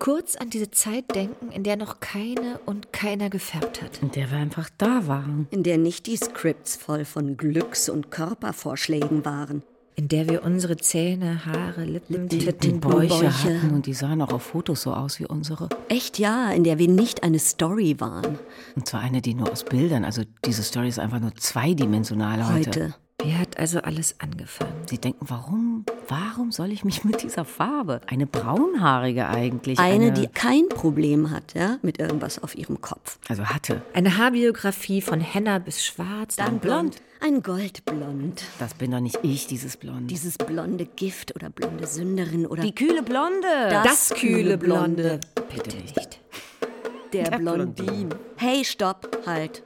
kurz an diese Zeit denken, in der noch keine und keiner gefärbt hat. In der wir einfach da waren. In der nicht die Scripts voll von Glücks- und Körpervorschlägen waren. In der wir unsere Zähne, Haare, Lippen, Die, Titten, die Bäuche, Bäuche. hatten und die sahen auch auf Fotos so aus wie unsere. Echt ja, in der wir nicht eine Story waren. Und zwar eine, die nur aus Bildern, also diese Story ist einfach nur zweidimensional heute. Heute. Wie hat also alles angefangen? Sie denken, warum, warum soll ich mich mit dieser Farbe? Eine braunhaarige eigentlich. Eine, die kein Problem hat, ja, mit irgendwas auf ihrem Kopf. Also hatte. Eine Haarbiografie von Henna bis schwarz, dann blond. Ein Goldblond. Das bin doch nicht ich, dieses Blond. Dieses blonde Gift oder blonde Sünderin oder die kühle Blonde. Das kühle Blonde. Bitte nicht. der Blondin. Hey, stopp, halt.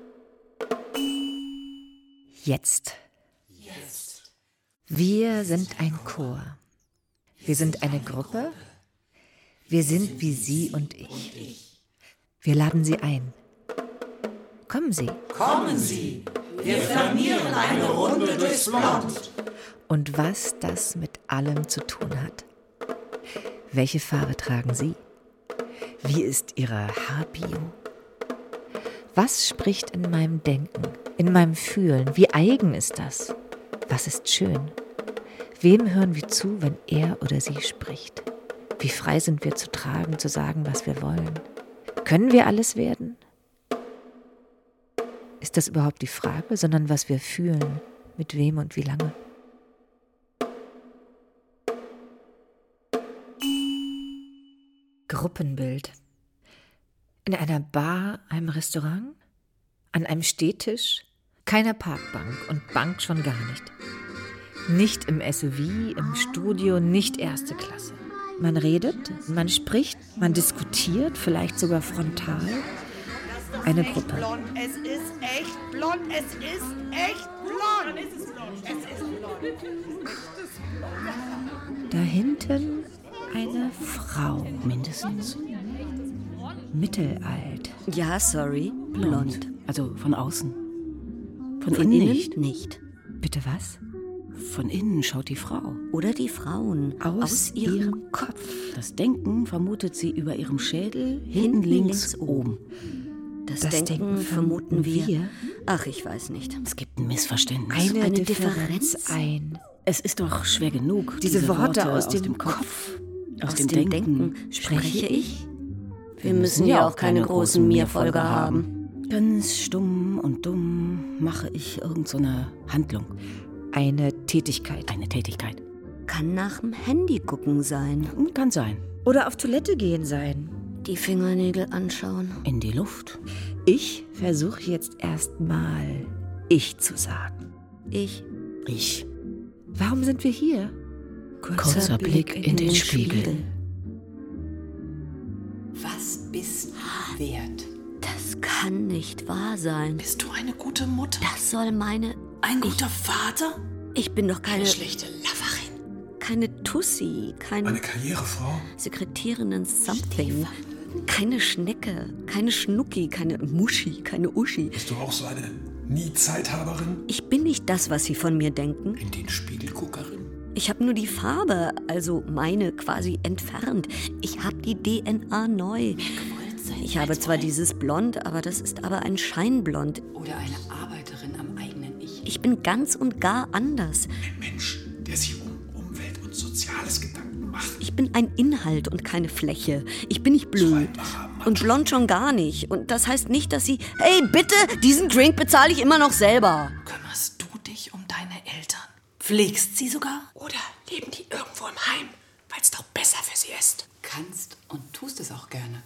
Jetzt. Wir sind ein Chor. Wir sind eine Gruppe. Wir sind wie Sie und ich. Wir laden Sie ein. Kommen Sie. Kommen Sie, wir flanieren eine Runde durchs Blond. Und was das mit allem zu tun hat. Welche Farbe tragen Sie? Wie ist Ihre Haarbio? Was spricht in meinem Denken, in meinem Fühlen? Wie eigen ist das? Was ist schön? Wem hören wir zu, wenn er oder sie spricht? Wie frei sind wir zu tragen, zu sagen, was wir wollen? Können wir alles werden? Ist das überhaupt die Frage, sondern was wir fühlen, mit wem und wie lange? Gruppenbild. In einer Bar, einem Restaurant, an einem Stehtisch, keiner Parkbank und Bank schon gar nicht. Nicht im SUV, im Studio, nicht erste Klasse. Man redet, man spricht, man diskutiert, vielleicht sogar frontal. Eine Gruppe. Es ist echt blond, es ist echt blond. Es ist blond, es ist blond. Da hinten eine Frau, Mindestens. mittelalt. Ja, sorry, blond. Also von außen. Von, Von innen innen nicht. nicht. Bitte was? Von innen schaut die Frau. Oder die Frauen Aus, ihrem Kopf. Das Denken vermutet sie über ihrem Schädel, hinten Hinten links, links oben. Das, Das Denken, Denken vermuten wir. wir. Ach, ich weiß nicht. Es gibt ein Missverständnis. Eine, Eine Differenz, Differenz? ein. es ist doch schwer genug. Diese Worte aus dem Kopf. Aus, Aus dem, dem Denken. Denken spreche ich. Wir müssen müssen ja auch keine großen Mir-Folger Mir-Folger haben. Ganz stumm und dumm mache ich irgend so Handlung, Eine Tätigkeit. eine Tätigkeit. Kann nach dem Handy gucken sein. Kann sein. Oder auf Toilette gehen sein. Die Fingernägel anschauen. In die Luft. Ich versuche jetzt erstmal ich zu sagen. Ich. Ich. Warum sind wir hier? Kurzer Blick in den Spiegel. Was bist du wert? Das kann nicht wahr sein. Bist du eine gute Mutter? Das soll meine. Ein guter Vater? Ich bin doch keine. Eine schlechte Loverin? Keine Tussi. Keine Eine Karrierefrau? Sekretärin in Something. Keine Schnecke. Keine Schnucki. Keine Muschi. Keine Uschi. Bist du auch so eine Nie-Zeithaberin? Ich bin nicht das, was Sie von mir denken. In den Spiegelguckerin? Ich habe nur die Farbe, also meine, quasi entfernt. Ich habe die DNA neu. Ich habe zwar dieses Blond, aber das ist aber ein Scheinblond. Oder eine Ich? Bin ganz und gar anders. Ein Mensch, der sich um Umwelt und Soziales Gedanken macht. Ich bin ein Inhalt und keine Fläche. Ich bin nicht blöd. Und blond schon gar nicht. Und das heißt nicht, dass Sie. Hey, bitte, diesen Drink bezahle ich immer noch selber. Kümmerst du dich um deine Eltern? Pflegst sie sogar? Oder leben die irgendwo im Heim, weil es doch besser für sie ist? Kannst und tust es auch gerne.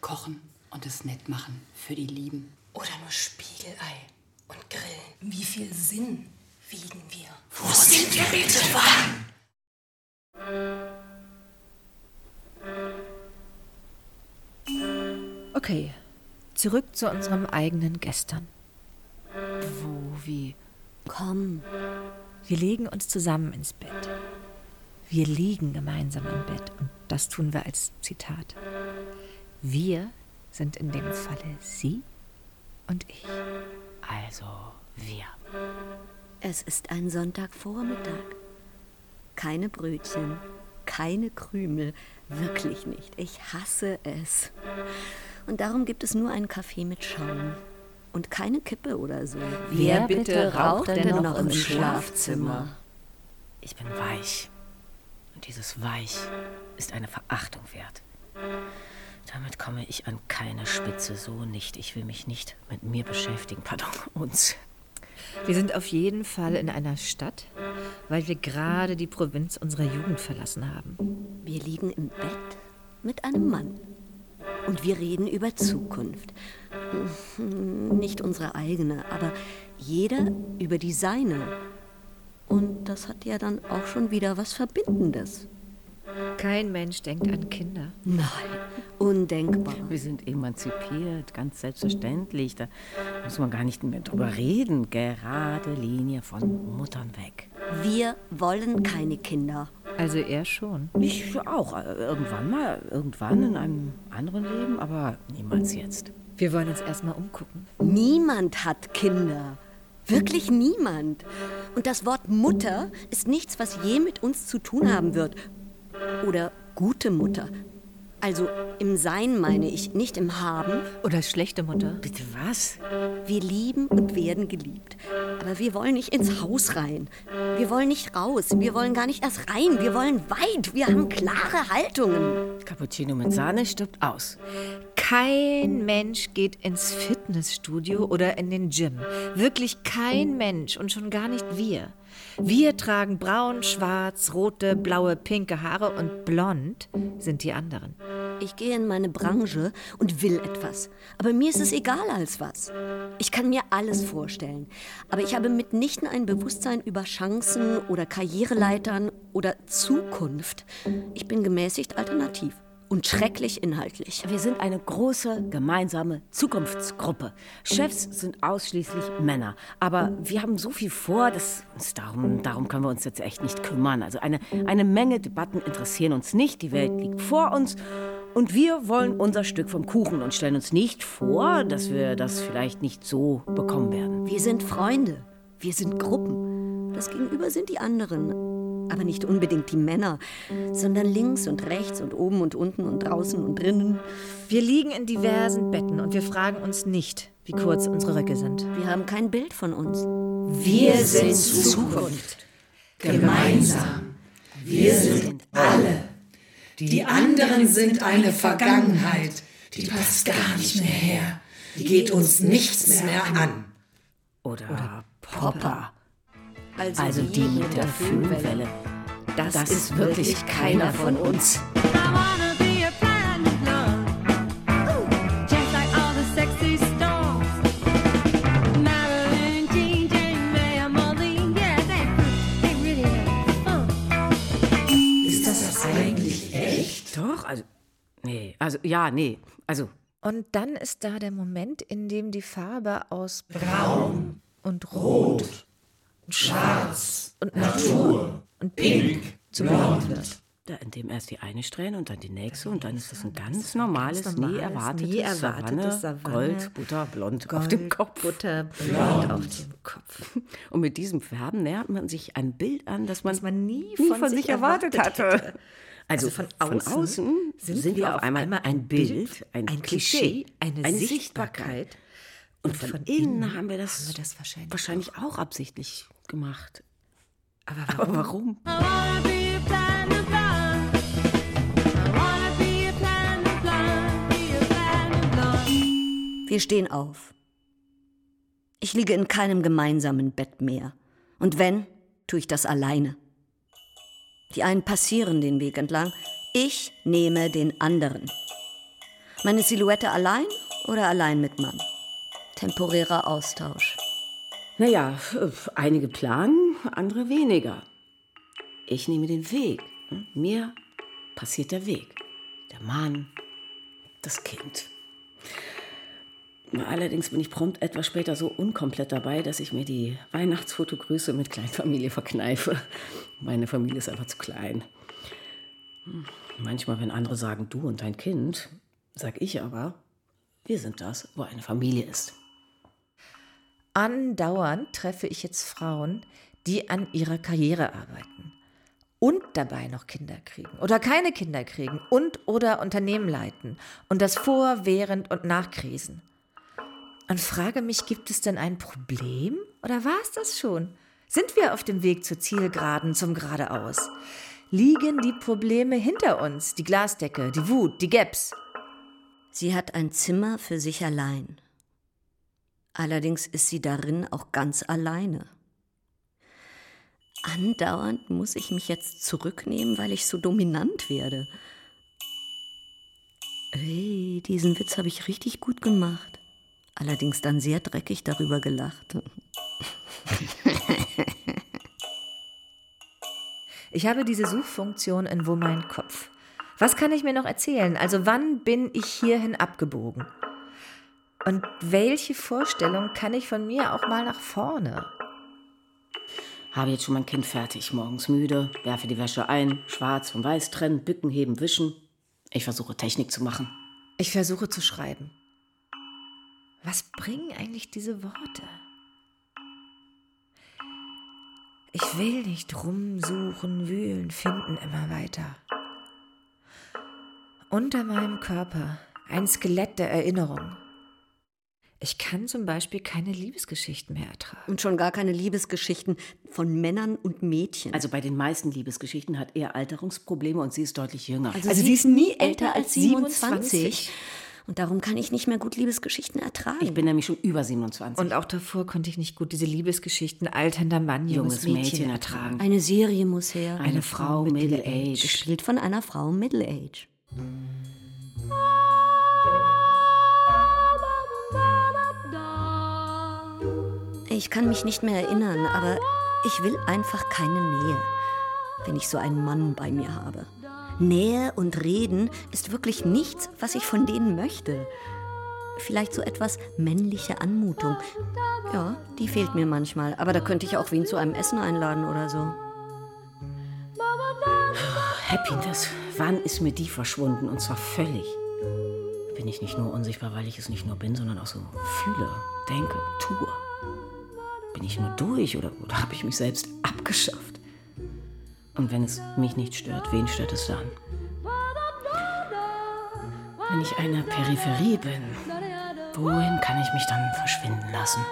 Kochen und es nett machen für die Lieben. Oder nur Spiegelei und Grillen. Wie viel Sinn wiegen wir? Wo sind wir bitte? Wann? Okay, zurück zu unserem eigenen Gestern. Wo, wie? Komm. Wir legen uns zusammen ins Bett. Wir liegen gemeinsam im Bett und das tun wir als Zitat. Wir sind in dem Falle Sie und ich. Also wir. Es ist ein Sonntagvormittag. Keine Brötchen, keine Krümel. Wirklich nicht. Ich hasse es. Und darum gibt es nur einen Kaffee mit Schaum. Und keine Kippe oder so. Wer bitte raucht denn noch im Schlafzimmer? Ich bin weich. Und dieses Weich ist eine Verachtung wert. Damit komme ich an keine Spitze, so nicht. Ich will mich nicht mit mir beschäftigen. Pardon, uns. Wir sind auf jeden Fall in einer Stadt, weil wir gerade die Provinz unserer Jugend verlassen haben. Wir liegen im Bett mit einem Mann. Und wir reden über Zukunft. Nicht unsere eigene, aber jeder über die seine. Und das hat ja dann auch schon wieder was Verbindendes. Kein Mensch denkt an Kinder. Nein, undenkbar. Wir sind emanzipiert, ganz selbstverständlich. Da muss man gar nicht mehr drüber reden. Gerade Linie von Muttern weg. Wir wollen keine Kinder. Also er schon. Ich auch. Irgendwann mal, irgendwann in einem anderen Leben, aber niemals jetzt. Wir wollen uns erstmal umgucken. Niemand hat Kinder. Wirklich niemand. Und das Wort Mutter ist nichts, was je mit uns zu tun haben wird. Oder gute Mutter. Also im Sein meine ich, nicht im Haben. Oder schlechte Mutter. Bitte was? Wir lieben und werden geliebt. Aber wir wollen nicht ins Haus rein. Wir wollen nicht raus. Wir wollen gar nicht erst rein. Wir wollen weit. Wir haben klare Haltungen. Cappuccino mit Sahne stirbt aus. Kein Mensch geht ins Fitnessstudio oder in den Gym. Wirklich kein Mensch und schon gar nicht wir. Wir tragen braun, schwarz, rote, blaue, pinke Haare und blond sind die anderen. Ich gehe in meine Branche und will etwas. Aber mir ist es egal als was. Ich kann mir alles vorstellen. Aber ich habe mitnichten ein Bewusstsein über Chancen oder Karriereleitern oder Zukunft. Ich bin gemäßigt alternativ und schrecklich inhaltlich. Wir sind eine große gemeinsame Zukunftsgruppe. Chefs sind ausschließlich Männer. Aber wir haben so viel vor, dass uns darum, darum können wir uns jetzt echt nicht kümmern. Also eine, eine Menge Debatten interessieren uns nicht. Die Welt liegt vor uns. Und wir wollen unser Stück vom Kuchen und stellen uns nicht vor, dass wir das vielleicht nicht so bekommen werden. Wir sind Freunde. Wir sind Gruppen. Das Gegenüber sind die anderen. Aber nicht unbedingt die Männer, sondern links und rechts und oben und unten und draußen und drinnen. Wir liegen in diversen Betten und wir fragen uns nicht, wie kurz unsere Röcke sind. Wir haben kein Bild von uns. Wir sind Zukunft. Gemeinsam. Wir sind alle. Die anderen sind eine Vergangenheit. Die passt gar nicht mehr her. Die geht uns nichts mehr an. Oder, Popper. Also, Also die mit der Föhnwelle. Das, Das ist wirklich keiner von uns. Ist das eigentlich echt? Doch, also. Nee, also, ja, nee. Also, Und dann ist da der Moment, in dem die Farbe aus Braun und Rot und Schwarz und Natur und Pink zu Blond wird. da in dem erst die eine Strähne und dann die nächste und dann ist das ein ganz normales, ganz nie normales, erwartetes, nie erwartetes Savanne, Savanne, Gold, Butter, blond auf dem Kopf. Butter, blond auf dem Kopf. Und mit diesem Färben nähert man sich ein Bild an, das man, Das man nie nie von von, sich sich erwartet erwartet hatte. hätte. Also, Also von von außen außen, sind, wir auf einmal ein Bild, ein, ein Klischee, eine, eine Sichtbarkeit. Und von, innen haben wir das, haben wir das wahrscheinlich wahrscheinlich auch absichtlich gemacht. Aber Aber warum? I wanna be a planet blonde. I wanna be a planet blonde. Be a planet blonde. Wir stehen auf. Ich liege in keinem gemeinsamen Bett mehr. Und wenn, tue ich das alleine. Die einen passieren den Weg entlang, ich nehme den anderen. Meine Silhouette allein oder allein mit Mann? Temporärer Austausch. Naja, einige planen, andere weniger. Ich nehme den Weg. hm? Mir passiert der Weg. Der Mann, das Kind. Allerdings bin ich prompt etwas später so unkomplett dabei, dass ich mir die Weihnachtsfotogrüße mit Kleinfamilie verkneife. Meine Familie ist einfach zu klein. Hm, Manchmal, wenn andere sagen, du und dein Kind, sag ich aber, wir sind das, wo eine Familie ist. Andauernd treffe ich jetzt Frauen, die an ihrer Karriere arbeiten. und dabei noch Kinder kriegen oder keine Kinder kriegen und oder Unternehmen leiten und das vor, während und nach Krisen. Und frage mich, gibt es denn ein Problem oder war es das schon? Sind wir auf dem Weg zur Zielgeraden, zum Geradeaus? Liegen die Probleme hinter uns, die Glasdecke, die Wut, die Gaps? Sie hat ein Zimmer für sich allein. Allerdings ist sie darin auch ganz alleine. Andauernd muss ich mich jetzt zurücknehmen, weil ich so dominant werde. Hey, diesen Witz habe ich richtig gut gemacht. Allerdings dann sehr dreckig darüber gelacht. Ich habe diese Suchfunktion in Wo mein Kopf. Was kann ich mir noch erzählen? Also wann bin ich hierhin abgebogen? Und welche Vorstellung kann ich von mir auch mal nach vorne? Habe jetzt schon mein Kind fertig. Morgens müde, werfe die Wäsche ein, schwarz von weiß trennen, bücken, heben, wischen. Ich versuche Technik zu machen. Ich versuche zu schreiben. Was bringen eigentlich diese Worte? Ich will nicht rumsuchen, wühlen, finden immer weiter. Unter meinem Körper ein Skelett der Erinnerung. Ich kann zum Beispiel keine Liebesgeschichten mehr ertragen. Und schon gar keine Liebesgeschichten von Männern und Mädchen. Also bei den meisten Liebesgeschichten hat er Alterungsprobleme und sie ist deutlich jünger. Also, sie ist nie älter als 27. Und darum kann ich nicht mehr gut Liebesgeschichten ertragen. ich bin nämlich schon über 27. Und auch davor konnte ich nicht gut diese Liebesgeschichten alternder Mann, junges, junges Mädchen, Mädchen ertragen. ertragen. Eine Serie muss her. Eine Frau Middle Age. Gespielt von einer Frau Middle Age. Ich kann mich nicht mehr erinnern, aber ich will einfach keine Nähe, wenn ich so einen Mann bei mir habe. Nähe und Reden ist wirklich nichts, was ich von denen möchte. Vielleicht so etwas männliche Anmutung. Ja, die fehlt mir manchmal, aber da könnte ich auch wen zu einem Essen einladen oder so. Happiness. Wann ist mir die verschwunden? Und zwar völlig. Bin ich nicht nur unsichtbar, weil ich es nicht nur bin, sondern auch so fühle, denke, tue. Bin ich nur durch oder, oder habe ich mich selbst abgeschafft? Und wenn es mich nicht stört, wen stört es dann? Wenn ich eine Peripherie bin, wohin kann ich mich dann verschwinden lassen?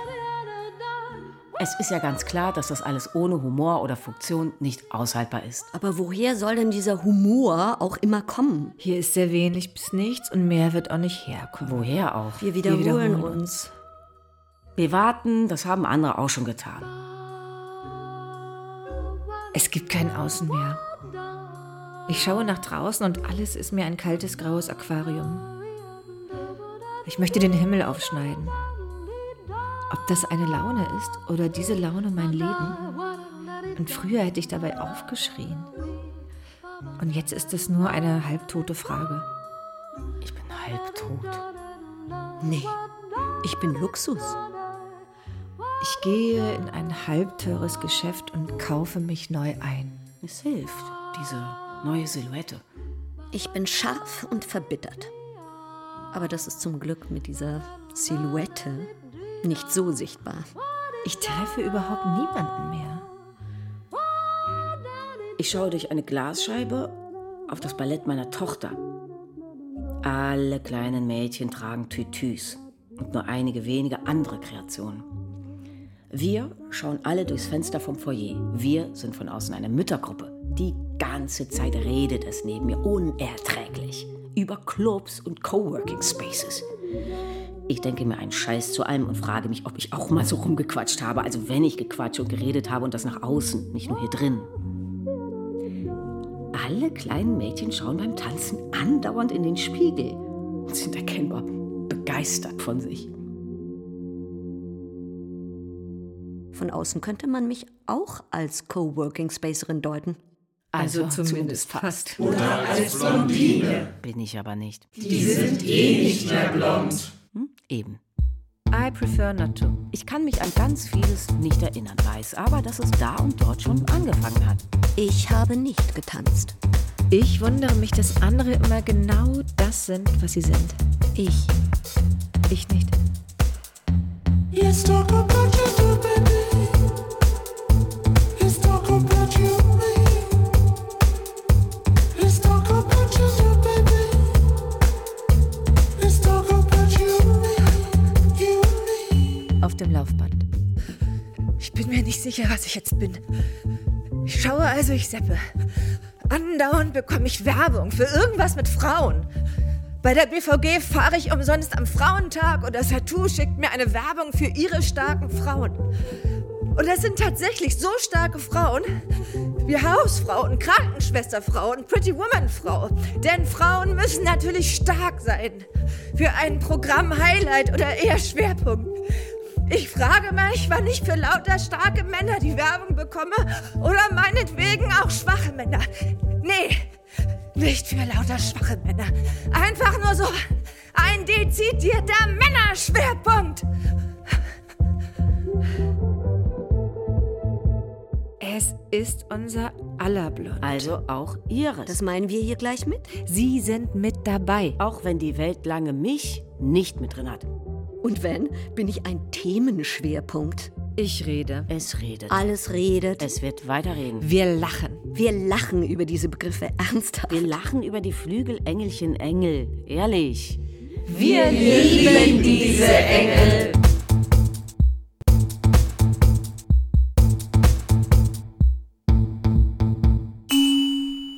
Es ist ja ganz klar, dass das alles ohne Humor oder Funktion nicht aushaltbar ist. Aber woher soll denn dieser Humor auch immer kommen? Hier ist sehr wenig bis nichts und mehr wird auch nicht herkommen. Woher auch? Wir wiederholen, wiederholen uns. Wir warten, das haben andere auch schon getan. Es gibt kein Außen mehr. Ich schaue nach draußen und alles ist mir ein kaltes graues Aquarium. Ich möchte den Himmel aufschneiden. Ob das eine Laune ist oder diese Laune mein Leben. Und früher hätte ich dabei aufgeschrien. Und jetzt ist es nur eine halbtote Frage. Ich bin halbtot. Nee, ich bin Luxus. Ich gehe in ein halbteures Geschäft und kaufe mich neu ein. Es hilft, diese neue Silhouette. Ich bin scharf und verbittert. Aber das ist zum Glück mit dieser Silhouette nicht so sichtbar. Ich treffe überhaupt niemanden mehr. Ich schaue durch eine Glasscheibe auf das Ballett meiner Tochter. Alle kleinen Mädchen tragen Tütüs und nur einige wenige andere Kreationen. Wir schauen alle durchs Fenster vom Foyer. Wir sind von außen eine Müttergruppe. Die ganze Zeit redet es neben mir unerträglich über Clubs und Coworking Spaces. Ich denke mir einen Scheiß zu allem und frage mich, ob ich auch mal so rumgequatscht habe. Also wenn ich gequatscht und geredet habe und das nach außen, nicht nur hier drin. Alle kleinen Mädchen schauen beim Tanzen andauernd in den Spiegel und sind erkennbar begeistert von sich. Von außen könnte man mich auch als Coworking Spacerin deuten. Also, zumindest fast. Oder als Blondine. Bin ich aber nicht. Die sind eh nicht mehr blond. Hm? Eben. I prefer not to. Ich kann mich an ganz vieles nicht erinnern, weiß aber, dass es da und dort schon angefangen hat. Ich habe nicht getanzt. Ich wundere mich, dass andere immer genau das sind, was sie sind. Ich. Ich nicht. Let's talk about nicht sicher, was ich jetzt bin. Ich schaue also, ich seppe. Andauernd bekomme ich Werbung für irgendwas mit Frauen. Bei der BVG fahre ich umsonst am Frauentag und das Tattoo schickt mir eine Werbung für ihre starken Frauen. Und das sind tatsächlich so starke Frauen wie Hausfrauen, Krankenschwesterfrauen, Pretty Woman Frau. Denn Frauen müssen natürlich stark sein. Für ein Programm Highlight oder eher Schwerpunkt. Ich frage mich, wann ich für lauter starke Männer die Werbung bekomme oder meinetwegen auch schwache Männer. Nee, nicht für lauter schwache Männer. Einfach nur so ein dezidierter Männerschwerpunkt. Es ist unser aller Blond. Also auch ihres. Das meinen wir hier gleich mit? Sie sind mit dabei. auch wenn die Welt lange mich nicht mit drin hat. Und wenn, bin ich ein Themenschwerpunkt. Ich rede. Es redet. Alles redet. Es wird weiterreden. Wir lachen. Wir lachen über diese Begriffe ernsthaft. Wir lachen über die Flügelengelchen Engel. Ehrlich. Wir lieben diese Engel.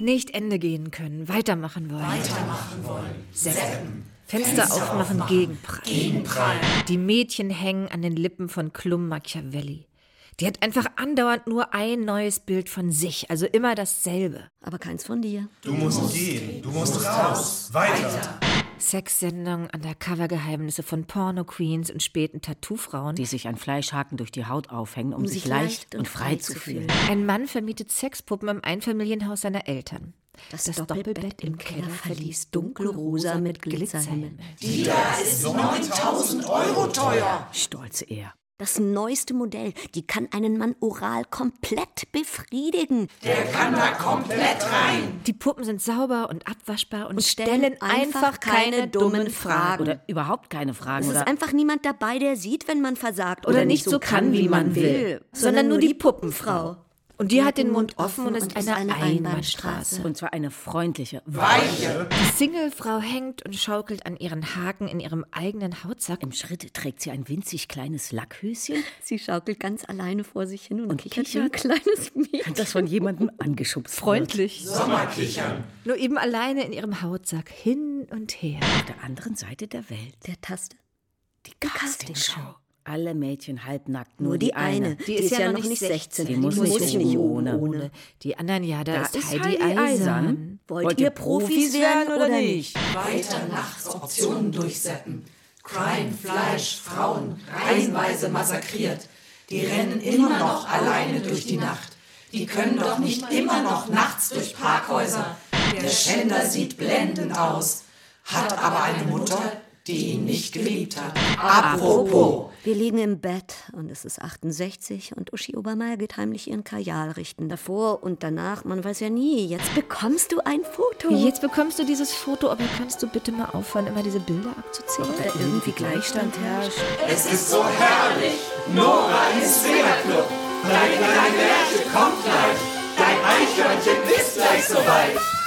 Nicht Ende gehen können, weitermachen wollen. Weitermachen wollen. Seppen. Fenster, aufmachen, Gegenprall. Die Mädchen hängen an den Lippen von Klum Machiavelli. Die hat einfach andauernd nur ein neues Bild von sich, also immer dasselbe. Aber keins von dir. Du musst gehen, du musst raus, weiter. Sexsendungen, Undercover-Geheimnisse von Porno-Queens und späten Tattoo-Frauen. Die sich ein Fleischhaken durch die Haut aufhängen, um, sich leicht und frei zu fühlen. Ein Mann vermietet Sexpuppen im Einfamilienhaus seiner Eltern. Das, Doppelbett im Keller verließ dunkelrosa mit Glitzerhimmel. Stolze er. Das neueste Modell, die kann einen Mann oral komplett befriedigen. Die Puppen sind sauber und abwaschbar und, stellen einfach keine dummen Fragen. Oder überhaupt keine Fragen. Es ist Oder einfach niemand dabei, der sieht, wenn man versagt. Oder nicht so kann, wie man will, sondern nur die Puppenfrau. Und die hat den Mund offen und ist eine, Einbahnstraße. und zwar eine freundliche. Die Singlefrau hängt und schaukelt an ihren Haken in ihrem eigenen Hautsack. Im Schritt trägt sie ein winzig kleines Lackhöschen, Sie schaukelt ganz alleine vor sich hin und, Und kichert wie ein kichert. kleines Mädchen. das von jemandem angeschubst Freundlich. Nur eben alleine in ihrem Hautsack hin und her. Auf der anderen Seite der Welt. Der Taste. Die Castingshow. Alle Mädchen halbnackt, nur, Nur die eine. Die, ist, ja, noch nicht 16. Die muss nicht ohne. Die anderen, ja, da, Da ist, ist Heidi, Heidi Eisern. Eisern. Wollt, ihr Profis werden oder nicht? Weiter nachts Optionen durchseppen. Crime, Fleisch, Frauen, reihenweise massakriert. Die rennen immer noch alleine durch die Nacht. Die können doch nicht immer noch nachts durch Parkhäuser. Der Schänder sieht blendend aus, hat aber eine Mutter, die ihn nicht geliebt hat. Apropos. Wir liegen im Bett und es ist 68 und Uschi Obermeier geht heimlich ihren Kajal richten. Davor und danach, man weiß ja nie. Jetzt bekommst du ein Foto. Jetzt bekommst du dieses Foto, aber kannst du bitte mal aufhören, immer diese Bilder abzuzählen? da irgendwie Gleichstand herrscht. Es ist so herrlich. Nora im Swingerclub. Deine kleine Lerche kommt gleich. Dein Eichhörnchen ist gleich soweit.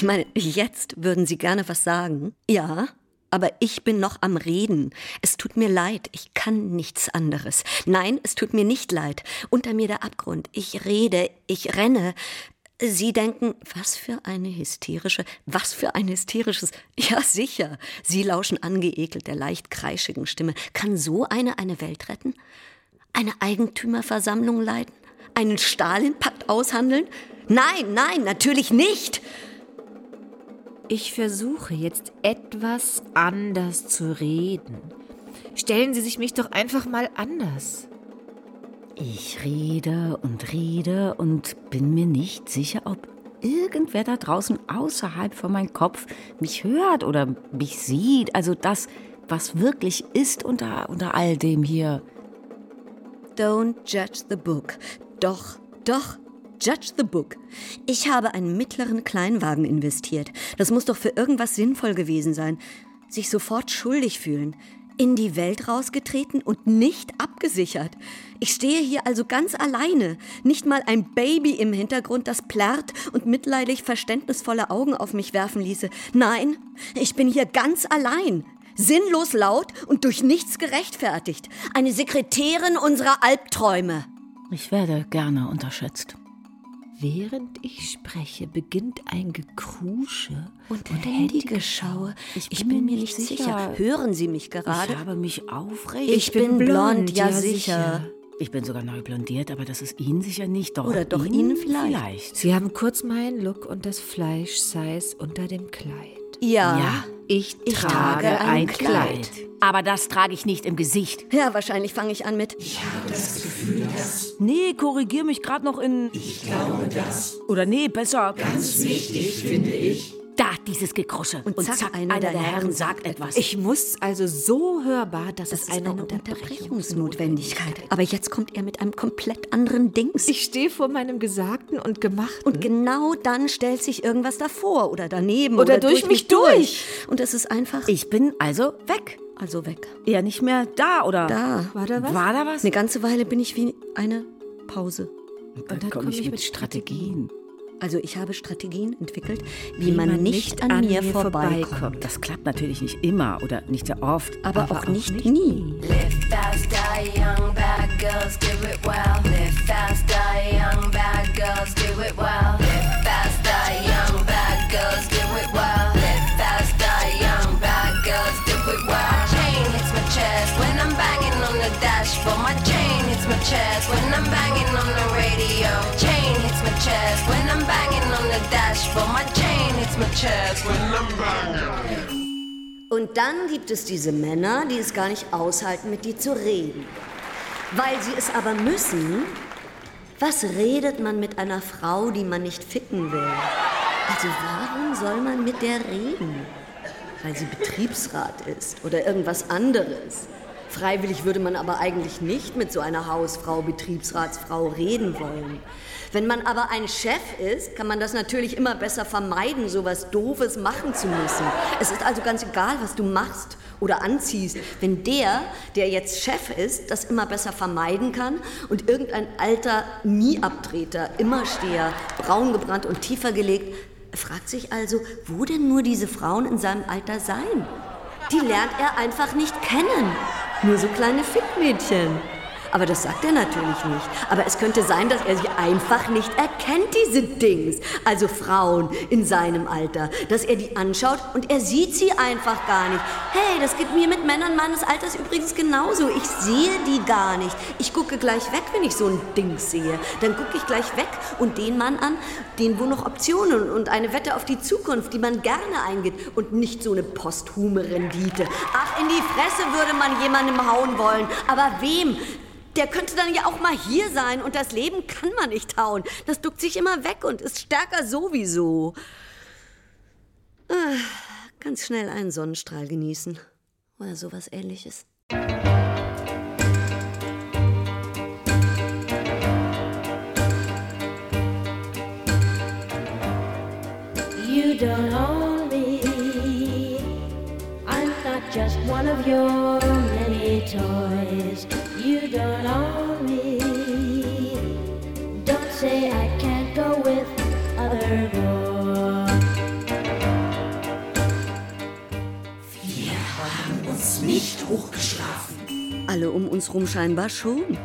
Ich meine, jetzt würden Sie gerne was sagen. Ja, aber ich bin noch am Reden. Es tut mir leid, ich kann nichts anderes. Nein, es tut mir nicht leid. Unter mir der Abgrund. Ich rede, ich renne. Sie denken, was für eine hysterische, was für ein hysterisches. Ja, sicher. Sie lauschen angeekelt der leicht kreischigen Stimme. Kann so eine eine Welt retten? Eine Eigentümerversammlung leiten? Einen Stalinpakt aushandeln? Nein, nein, natürlich nicht. Ich versuche jetzt etwas anders zu reden. Stellen Sie sich mich doch einfach mal anders. Ich rede und rede und bin mir nicht sicher, ob irgendwer da draußen außerhalb von meinem Kopf mich hört oder mich sieht. Also das, was wirklich ist unter, unter all dem hier. Don't judge the book. Doch, doch, judge the book. Ich habe einen mittleren Kleinwagen investiert. Das muss doch für irgendwas sinnvoll gewesen sein. Sich sofort schuldig fühlen. in die Welt rausgetreten und nicht abgesichert. Ich stehe hier also ganz alleine. Nicht mal ein Baby im Hintergrund, das plärrt und mitleidig verständnisvolle Augen auf mich werfen ließe. Nein, ich bin hier ganz allein. Sinnlos laut und durch nichts gerechtfertigt. Eine Sekretärin unserer Albträume. Ich werde gerne unterschätzt. Während ich spreche, beginnt ein Gekrusche Und Handygeschaue. Ich, ich bin mir nicht sicher. Hören Sie mich gerade? Ich habe mich aufrecht. Ich bin blond, ja sicher. Ich bin sogar neu blondiert, aber das ist Ihnen sicher nicht. Doch Oder doch Ihnen vielleicht. Sie haben kurz meinen Look und das Fleisch-Size unter dem Kleid. Ja. Ja, Ich, Ich trage, trage ein ein Kleid. Kleid. Aber das trage ich nicht im Gesicht. Ja, wahrscheinlich fange ich an mit. Nee, korrigier mich gerade noch in. Ich glaube, das Oder nee, besser. ganz wichtig, finde ich. Da, dieses Gekrusche. Und, zack, einer einer, der Herren sagt etwas. Ich muss also so hörbar, dass Das es eine, eine Unterbrechung Unterbrechungsnotwendigkeit. Aber jetzt kommt er mit einem komplett anderen Dings. Ich stehe vor meinem Gesagten und Gemachten. und genau dann stellt sich irgendwas davor oder daneben Oder durch mich durch. Und es ist einfach Ich bin also weg. also weg. Eher nicht mehr da, oder? Da. War da was? War da was? Eine ganze Weile bin ich wie eine Pause. Und dann komme ich mit Strategien. Also ich habe Strategien entwickelt, wie, man, nicht an, mir vorbeikommt. Das klappt natürlich nicht immer oder nicht sehr oft. Aber, auch, nicht, nie. Live faster, young bad girls, do it well. Live faster, young bad girls, do it well. Und dann gibt es diese Männer, die es gar nicht aushalten, mit dir zu reden. Weil sie es aber müssen. Was redet man mit einer Frau, die man nicht ficken will? Also warum soll man mit der reden? Weil sie Betriebsrat ist oder irgendwas anderes. Freiwillig würde man aber eigentlich nicht mit so einer Hausfrau, Betriebsratsfrau reden wollen. Wenn man aber ein Chef ist, kann man das natürlich immer besser vermeiden, so was Doofes machen zu müssen. Es ist also ganz egal, was du machst oder anziehst. Wenn der, der jetzt Chef ist, das immer besser vermeiden kann und irgendein alter Nieabtreter, Immersteher, braun gebrannt und tiefer gelegt, fragt sich also, wo denn nur diese Frauen in seinem Alter seien? Die lernt er einfach nicht kennen. Nur so kleine Fickmädchen. Aber das sagt er natürlich nicht. Aber es könnte sein, dass er sie einfach nicht erkennt, diese Dings. Also Frauen in seinem Alter. Dass er die anschaut und er sieht sie einfach gar nicht. Hey, das geht mir mit Männern meines Alters übrigens genauso. Ich sehe die gar nicht. Ich gucke gleich weg, wenn ich so ein Dings sehe. Dann gucke ich gleich weg und den Mann an, den wo noch Optionen und eine Wette auf die Zukunft, die man gerne eingeht und nicht so eine posthume Rendite. Ach, in die Fresse würde man jemandem hauen wollen. Aber wem? Der könnte dann ja auch mal hier sein und das Leben kann man nicht hauen. Das duckt sich immer weg und ist stärker sowieso. Ah, ganz schnell einen Sonnenstrahl genießen oder sowas ähnliches. You don't own me. I'm not just one of your many toys. You don't own me. Don't say I can't go with other boys. Uns nicht hochgeschlafen. Alle um uns rum scheinbar schon.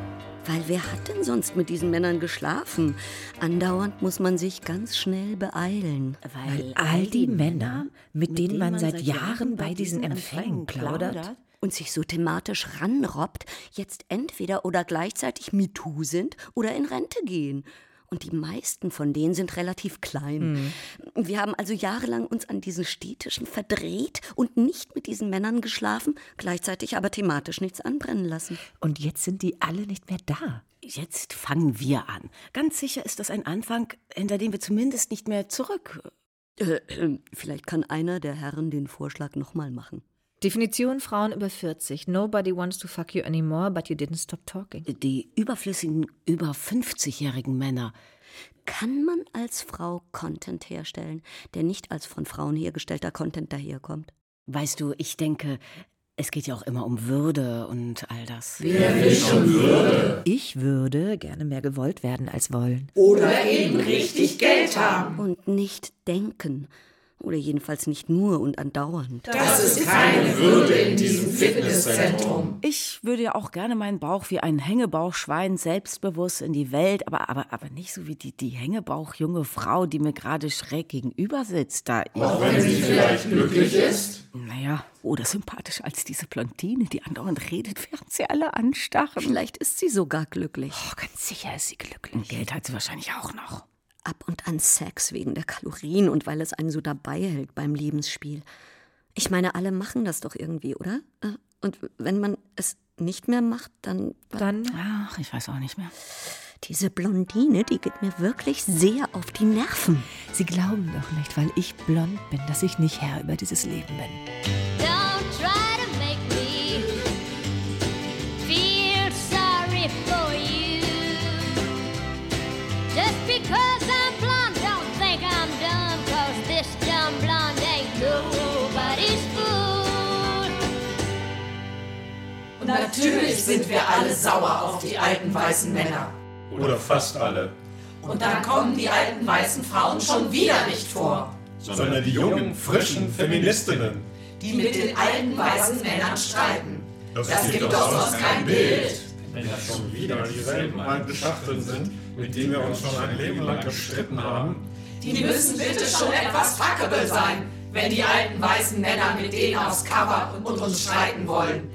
Weil wer hat denn sonst mit diesen Männern geschlafen? Andauernd muss man sich ganz schnell beeilen. Weil all die Männer, mit denen man seit Jahren bei diesen Empfängen plaudert, und sich so thematisch ranrobbt, jetzt entweder oder gleichzeitig MeToo sind oder in Rente gehen. Und die meisten von denen sind relativ klein. Wir haben also jahrelang uns an diesen Städtischen verdreht und nicht mit diesen Männern geschlafen, gleichzeitig aber thematisch nichts anbrennen lassen. und jetzt sind die alle nicht mehr da. Jetzt fangen wir an. Ganz sicher ist das ein Anfang, hinter dem wir zumindest nicht mehr zurück. Äh, äh, vielleicht kann einer der Herren den Vorschlag nochmal machen. Definition Frauen über 40. Nobody wants to fuck you anymore, but you didn't stop talking. Die überflüssigen, über 50-jährigen Männer. Kann man als Frau Content herstellen, der nicht als von Frauen hergestellter Content daherkommt? Weißt du, ich denke, Es geht ja auch immer um Würde und all das. Wer will schon Würde? Ich würde gerne mehr gewollt werden als wollen. Oder eben richtig Geld haben. Und nicht denken. Oder jedenfalls nicht nur und andauernd. Das ist keine Würde in diesem Fitnesszentrum. Ich würde ja auch gerne meinen Bauch wie ein Hängebauchschwein selbstbewusst in die Welt, aber, aber, aber nicht so wie die, die Hängebauchjunge Frau, die mir gerade schräg gegenüber sitzt. Da. Auch wenn sie vielleicht glücklich ist. Naja, oder sympathischer als diese Blondine, die andauernd redet, während sie alle anstarren. Vielleicht ist sie sogar glücklich. Oh, ganz sicher ist sie glücklich. Und Geld hat sie wahrscheinlich auch noch. Ab und an Sex wegen der Kalorien und weil es einen so dabei hält beim Lebensspiel. Ich meine, alle machen das doch irgendwie, oder? Äh, Und wenn man es nicht mehr macht, dann. Dann Ach, ich weiß auch nicht mehr. Diese Blondine, die geht mir wirklich sehr auf die Nerven. Sie glauben doch nicht, weil ich blond bin, dass ich nicht Herr über dieses Leben bin. Natürlich sind wir alle sauer auf die alten weißen Männer. Oder fast alle. Und dann kommen die alten weißen Frauen schon wieder nicht vor. Sondern die jungen, frischen Feministinnen. Die mit den alten weißen Männern streiten. Das, Das gibt doch sonst kein Bild. Wenn das schon wieder dieselben alten Schachteln sind, mit denen wir uns schon ein Leben lang gestritten haben. Die müssen bitte schon etwas fuckable sein, wenn die alten weißen Männer mit denen aufs Cover und uns streiten wollen.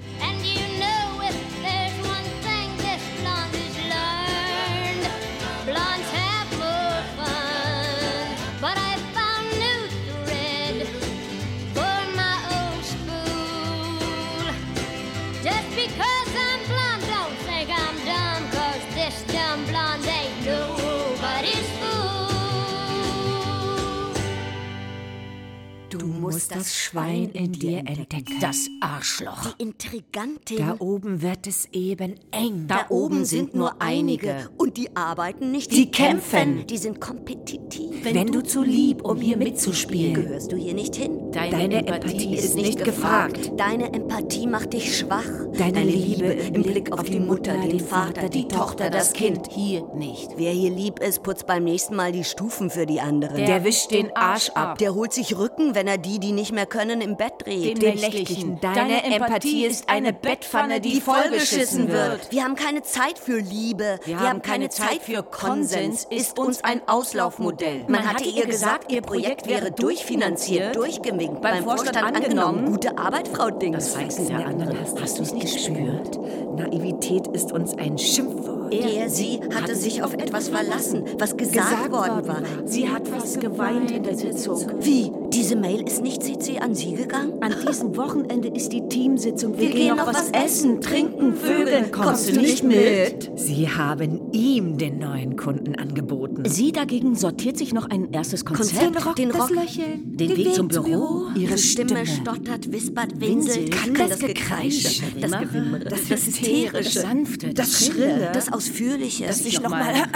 Du musst das Schwein in dir entdecken. Das Arschloch. Die Intrigantin. Da oben wird es eben eng. Da oben sind nur einige. Und die arbeiten nicht. Die kämpfen. Die sind kompetitiv. Wenn du zu lieb, um hier mitzuspielen. Gehörst du hier nicht hin? Deine Empathie ist nicht gefragt. Deine Empathie macht dich schwach. Deine Liebe im Blick auf die Mutter, den Vater, die Tochter, das Kind. Hier nicht. Wer hier lieb ist, putzt beim nächsten Mal die Stufen für die anderen. Der wischt den Arsch ab. Der holt sich Rücken, wenn er die, die nicht mehr können, im Bett dreht. Den nächtlichen. Deine Empathie ist eine Bettpfanne, die vollgeschissen wird. Wir haben keine Zeit für Liebe. Wir, haben keine Zeit für Konsens. Ist uns ein Auslaufmodell. Man hatte ihr gesagt, ihr Projekt wäre durchfinanziert, durchgewinkt, beim Vorstand angenommen. Gute Arbeit, Frau Dings. Das Feixen der anderen. Hast du es nicht gespürt? Naivität ist uns ein Schimpfwort. Er, sie hatte sich auf etwas verlassen, was gesagt, worden war. Sie hat fast geweint in der Sitzung. Wie? Diese Mail ist nicht CC an Sie gegangen? An diesem Wochenende ist die Teamsitzung. Wir gehen noch was essen, trinken, vögeln. Kommst du nicht mit? Sie haben ihm den neuen Kunden angeboten. Sie dagegen sortiert sich noch ein erstes Konzept. Konzept, den Rock, Lächeln. den Weg zum Büro. Ihre Stimme. Stimme, stottert, wispert, winselt, Kann kann das das Gekreische, das Gewimmere, Gewimmere, das das Hysterische, Das Sanfte, Das Schrille. das Ausführliche, Das sich noch nochmal mal-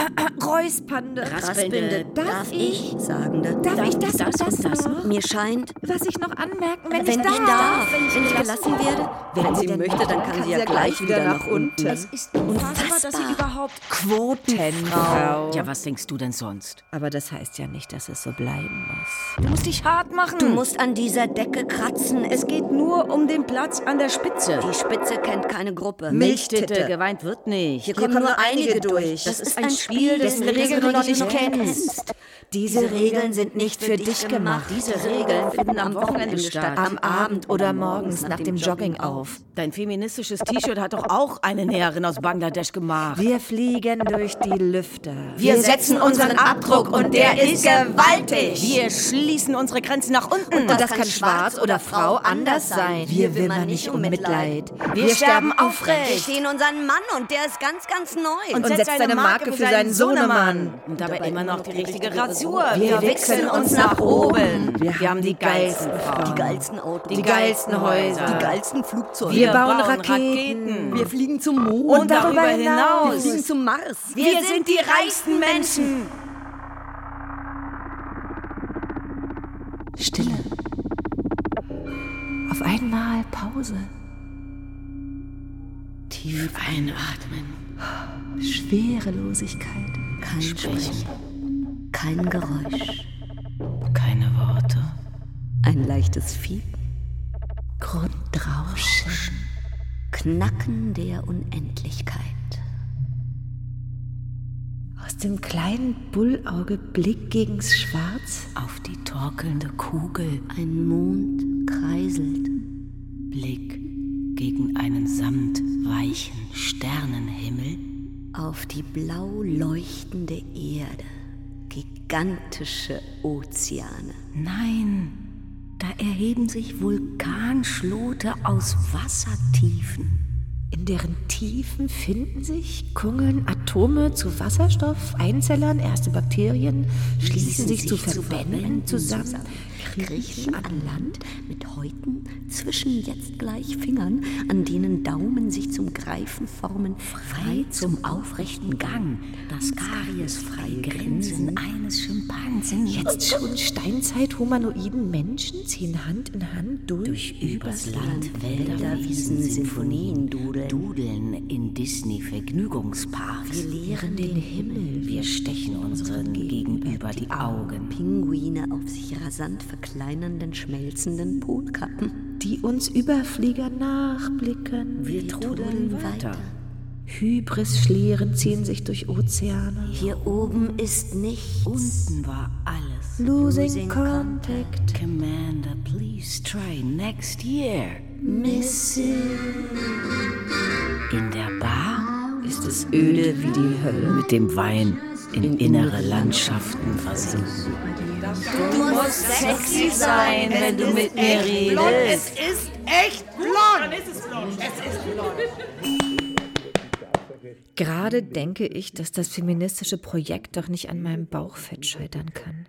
räuspernde. Raspelnde, darf ich, sagende. Darf ich das, das und das, das noch? Mir scheint, Was ich noch anmerken, wenn, wenn ich ich darf. darf, wenn ich gelassen werde, wenn sie denn möchte, dann kann sie ja gleich wieder nach unten. Es ist unfassbar, dass sie überhaupt... Quotenfrau. Ja, was denkst du denn sonst? Aber das heißt ja nicht, dass es so bleiben muss. Du musst dich hart machen. Du musst an dieser Decke kratzen. Es es geht nur um den Platz an der Spitze. die Spitze kennt keine Gruppe. Milchtitte, geweint wird nicht. Hier kommen nur einige durch. Das ist ein Spiel, dessen Regeln du noch nicht kennst. Diese Regeln sind nicht für dich gemacht. Diese Regeln finden am Wochenende statt. Am Abend oder morgens nach dem Jogging auf. Dein feministisches T-Shirt hat doch auch eine Näherin aus Bangladesch gemacht. Wir fliegen durch die Lüfte. Wir setzen unseren Abdruck und der ist gewaltig. Wir schließen unsere Grenzen nach unten. Und das kann schwarz oder Frau anders sein. Wir wimmern nicht um Mitleid. Wir sterben Wir aufrecht. stehen unseren Mann und der ist ganz, ganz neu. Und setzt eine Marke für seinen Sohnemann. Und dabei immer noch die richtige Rasur. Wir wichsen uns nach oben. Wir haben die geilsten Frauen. die geilsten Autos. Die geilsten Häuser. Die geilsten Flugzeuge. Wir bauen Raketen. Wir fliegen zum Mond. Und darüber Wir hinaus. fliegen zum Mars. Wir sind die reichsten Menschen. Stille. Auf einmal Pause. Tief einatmen. Schwerelosigkeit. Kein Sprechen. Kein Geräusch. Keine Worte. Ein leichtes Fiepen. Grundrauschen. Knacken der Unendlichkeit. Aus dem kleinen Bullauge Blick gegens Schwarz. Auf die torkelnde Kugel. Ein Mond kreiselt. Blick gegen einen samtweichen Sternenhimmel. Auf die blau leuchtende Erde. Gigantische Ozeane. Nein, da erheben sich Vulkanschlote aus Wassertiefen. In deren Tiefen finden sich, kungeln Atome zu Wasserstoff, Einzellern, erste Bakterien, schließen sich zu Verbänden zusammen, kriechen an Land mit Häuten zwischen jetzt gleich Fingern, an denen Daumen sich zum Greifen formen, frei zum aufrechten Gang. Das kariesfreie Grinsen eines Schimpansen. Jetzt schon Steinzeit humanoiden Menschen ziehen Hand in Hand durch, durch übers Land, Wälder, Wiesen, Sinfonien dudeln. Dudeln in Disney-Vergnügungsparks. Wir leeren den Himmel. Wir stechen unseren Gegenüber die Augen. Pinguine auf sich rasant verkleinernden, schmelzenden Potkappen. die uns Überflieger nachblicken. Wir trudeln weiter. Hybris-Schlieren ziehen sich durch Ozeane. Hier oben ist nichts. Unten war alles. Losing, Losing contact. Commander, please try next year. In der Bar ist es öde wie die Hölle. Mit dem Wein in innere Landschaften versinken. Du musst sexy sein, wenn du mit mir redest. ist echt blond. Dann ist es blond. Es ist blond. Gerade denke ich, dass das feministische Projekt doch nicht an meinem Bauchfett scheitern kann.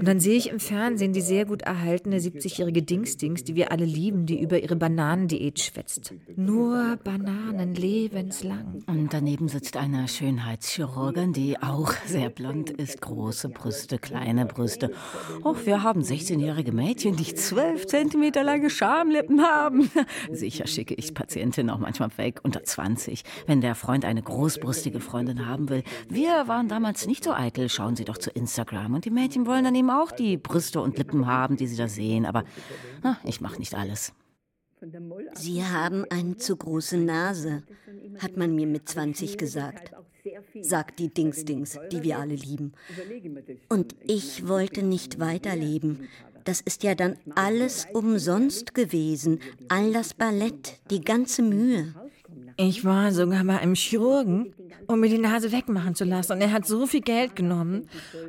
Und dann sehe ich im Fernsehen die sehr gut erhaltene 70-jährige Dingsdings, die wir alle lieben, die über ihre Bananendiät schwätzt. Nur Bananen lebenslang. Und daneben sitzt eine Schönheitschirurgin, die auch sehr blond ist. Große Brüste, kleine Brüste. Och, wir haben 16-jährige Mädchen, die 12 Zentimeter lange Schamlippen haben. Sicher schicke ich Patientinnen auch manchmal weg, unter 20, wenn der Freund eine großbrüstige Freundin haben will. Wir waren damals nicht so eitel. Schauen Sie doch zu Instagram. Und die Mädchen wollen dann eben auch die Brüste und Lippen haben, die sie da sehen. Aber na, ich mache nicht alles. Sie haben eine zu große Nase, hat man mir mit 20 gesagt. Sagt die Dingsdings, die wir alle lieben. Und ich wollte nicht weiterleben. Das ist ja dann alles umsonst gewesen. All das Ballett, die ganze Mühe. Ich war sogar bei einem Chirurgen, um mir die Nase wegmachen zu lassen. Und er hat so viel Geld genommen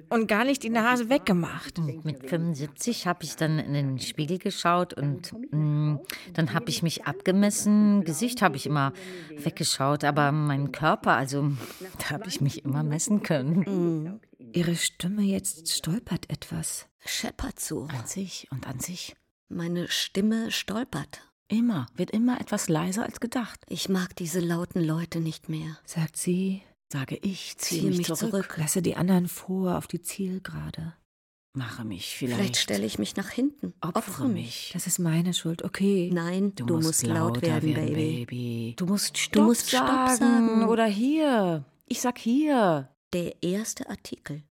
und gar nicht die Nase weggemacht. Mit 75 habe ich dann in den Spiegel geschaut und mh, dann habe ich mich abgemessen. Gesicht habe ich immer weggeschaut, aber mein Körper, also da habe ich mich immer messen können. Ihre Stimme jetzt stolpert etwas. Scheppert so. An sich und an sich. Meine Stimme stolpert. Immer, wird immer etwas leiser als gedacht. Ich mag diese lauten Leute nicht mehr. Sagt sie, Sage ich, ziehe Ziehe mich, mich zurück. zurück. lasse die anderen vor auf die Zielgerade. Mache mich vielleicht. Vielleicht stelle ich mich nach hinten. opfere mich. Das ist meine Schuld, okay. Nein, du, musst, laut lauter werden, Baby. Baby. Du musst Stopp, Du musst Stopp sagen. Oder hier. Ich sag hier. Der erste Artikel.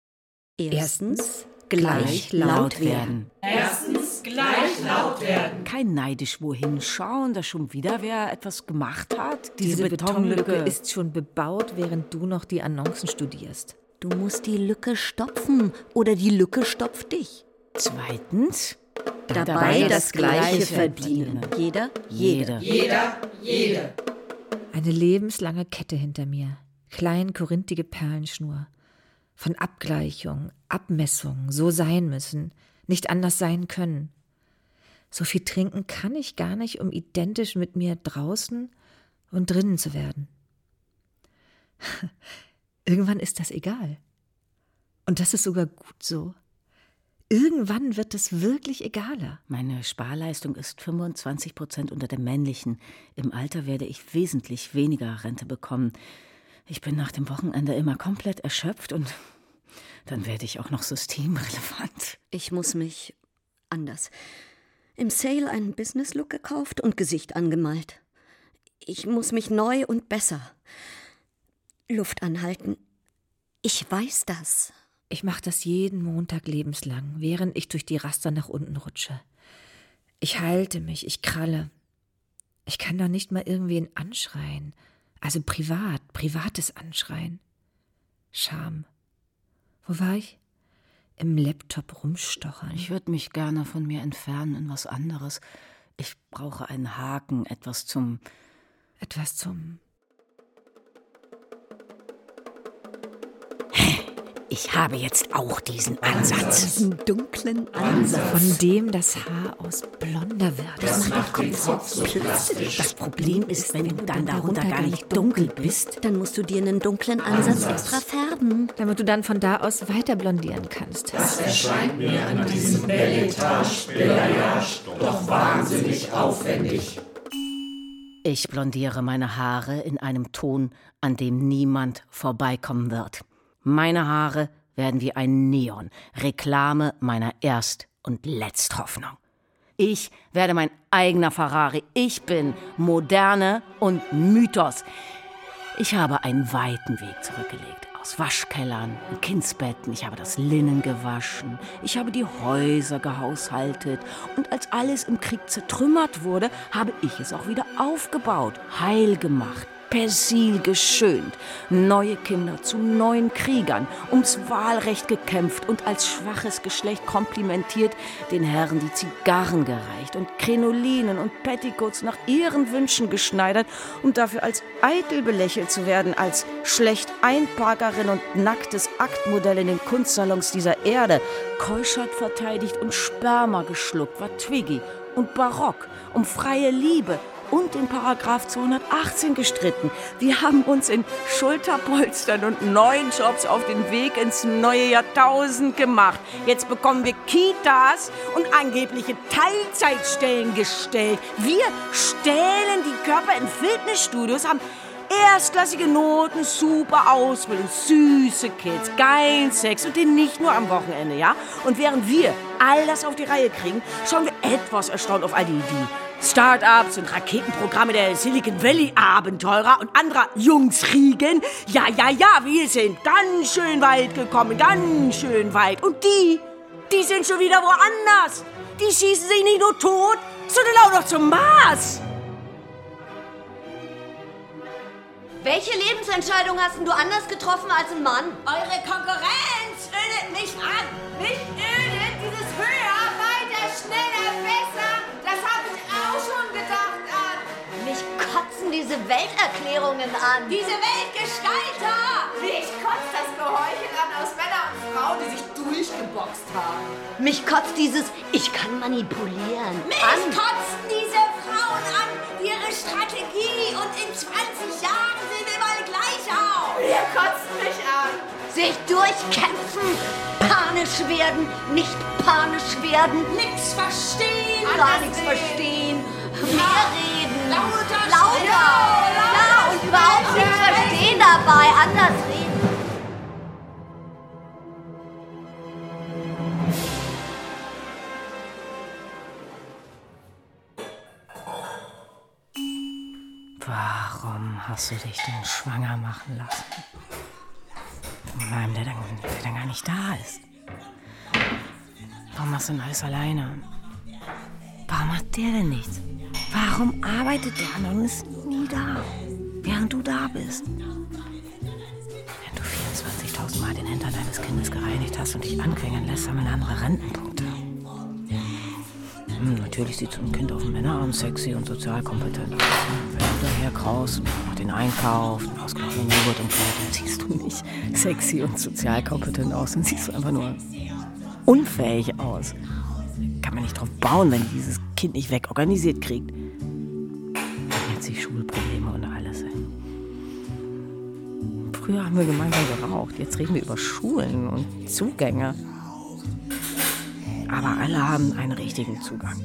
Erstens, gleich laut werden. Erstens gleich laut werden. Kein neidisch wohin schauen, dass schon wieder wer etwas gemacht hat. Diese Betonlücke ist schon bebaut, während du noch die Annoncen studierst. Du musst die Lücke stopfen oder die Lücke stopft dich. Zweitens. Dabei, das Gleiche verdienen. Jeder, jede. Jede. Jeder, jede. Eine lebenslange Kette hinter mir. Klein korinthige Perlenschnur. Von Abgleichung, Abmessung, so sein müssen, nicht anders sein können. So viel trinken kann ich gar nicht, um identisch mit mir draußen und drinnen zu werden. Irgendwann ist das egal. Und das ist sogar gut so. Irgendwann wird es wirklich egaler. Meine Sparleistung ist 25 Prozent unter der männlichen. Im Alter werde ich wesentlich weniger Rente bekommen. Ich bin nach dem Wochenende immer komplett erschöpft und dann werde ich auch noch systemrelevant. Ich muss mich anders. Im Sale einen Business-Look gekauft und Gesicht angemalt. Ich muss mich neu und besser Luft anhalten. Ich weiß das. Ich mache das jeden Montag lebenslang, während ich durch die Raster nach unten rutsche. Ich halte mich, ich kralle. Ich kann doch nicht mal irgendwen anschreien. Also privat, privates Anschreien. Scham. Wo war ich? Im Laptop rumstochern. Ich würde mich gerne von mir entfernen in was anderes. Ich brauche einen Haken, etwas zum. Etwas zum. Ich habe jetzt auch diesen Ansatz. Diesen dunklen Ansatz. Von dem das Haar aus blonder wird. Das macht den Kopf plastisch. Das Problem ist, wenn du dann darunter gar nicht dunkel bist. Dann musst du dir einen dunklen Ansatz extra färben. Damit du dann von da aus weiter blondieren kannst. Das erscheint mir an diesem Belletage-Belayage doch wahnsinnig aufwendig. Ich blondiere meine Haare in einem Ton, an dem niemand vorbeikommen wird. Meine Haare werden wie ein Neon, Reklame meiner Erst- und Letzthoffnung. Ich werde mein eigener Ferrari. Ich bin Moderne und Mythos. Ich habe einen weiten Weg zurückgelegt. Aus Waschkellern und Kindsbetten. Ich habe das Linnen gewaschen. Ich habe die Häuser gehaushaltet. Und als alles im Krieg zertrümmert wurde, habe ich es auch wieder aufgebaut, heil gemacht, persil geschönt, neue Kinder zu neuen Kriegern, ums Wahlrecht gekämpft und als schwaches Geschlecht komplimentiert, den Herren die Zigarren gereicht und Krinolinen und Petticoats nach ihren Wünschen geschneidert, um dafür als eitel belächelt zu werden, als schlecht Einparkerin und nacktes Aktmodell in den Kunstsalons dieser Erde, Keuschheit verteidigt und Sperma geschluckt war Twiggy und Barock, um freie Liebe, und den Paragraph 218 gestritten. Wir haben uns in Schulterpolstern und neuen Jobs auf den Weg ins neue Jahrtausend gemacht. Jetzt bekommen wir Kitas und angebliche Teilzeitstellen gestellt. Wir stählen die Körper in Fitnessstudios, haben erstklassige Noten, super Ausbildung, süße Kids, geilen Sex und den nicht nur am Wochenende, ja? Und während wir all das auf die Reihe kriegen, schauen wir etwas erstaunt auf all die, die Start-ups und Raketenprogramme der Silicon Valley Abenteurer und anderer Jungsriegen. Ja, ja, ja, wir sind ganz schön weit gekommen, ganz schön weit. Und die, die sind schon wieder woanders. Die schießen sich nicht nur tot, sondern auch noch zum Mars. Welche Lebensentscheidung hast du anders getroffen als ein Mann? Eure Konkurrenz ödet mich an. Mich ödet dieses höher, weiter, schneller, besser. Das habe ich auch schon gedacht an. Mich kotzen diese Welterklärungen an. Diese Weltgestalter. Mich kotzt das Geheuchel an aus Männern und Frauen, die sich durchgeboxt haben. Mich kotzt dieses Ich kann manipulieren Mich an. kotzen diese Frauen an, die ihre Strategie und in 20 Jahren sehen wir mal gleich aus. Wir kotzen mich an. Sich durchkämpfen, panisch werden, nicht panisch werden, Nix verstehen. gar nichts verstehen, mehr reden, Lauter, lauter, ja, und überhaupt nichts verstehen dabei, anders reden. Warum hast du dich denn schwanger machen lassen? Von einem, der dann, der dann gar nicht da ist. Warum machst du denn alles alleine? Warum hat der denn nichts? Warum arbeitet der und ist nie da, während du da bist? Wenn du 24.000 Mal den Hintern deines Kindes gereinigt hast und dich anquengeln lässt, sammeln andere Rentenpunkte. Hm, natürlich sieht so ein Kind auf dem Männerarm sexy und sozial kompetent aus. Wenn du daher kraust, macht den Einkauf, einen ausgelaufenen Joghurt und Pferd, dann siehst du nicht sexy und sozial kompetent aus. Dann siehst du einfach nur unfähig aus. Kann man nicht drauf bauen, wenn dieses Kind nicht wegorganisiert kriegt. Hat sich Schulprobleme und alles. Früher haben wir gemeinsam geraucht, jetzt reden wir über Schulen und Zugänge. Aber alle haben einen richtigen Zugang.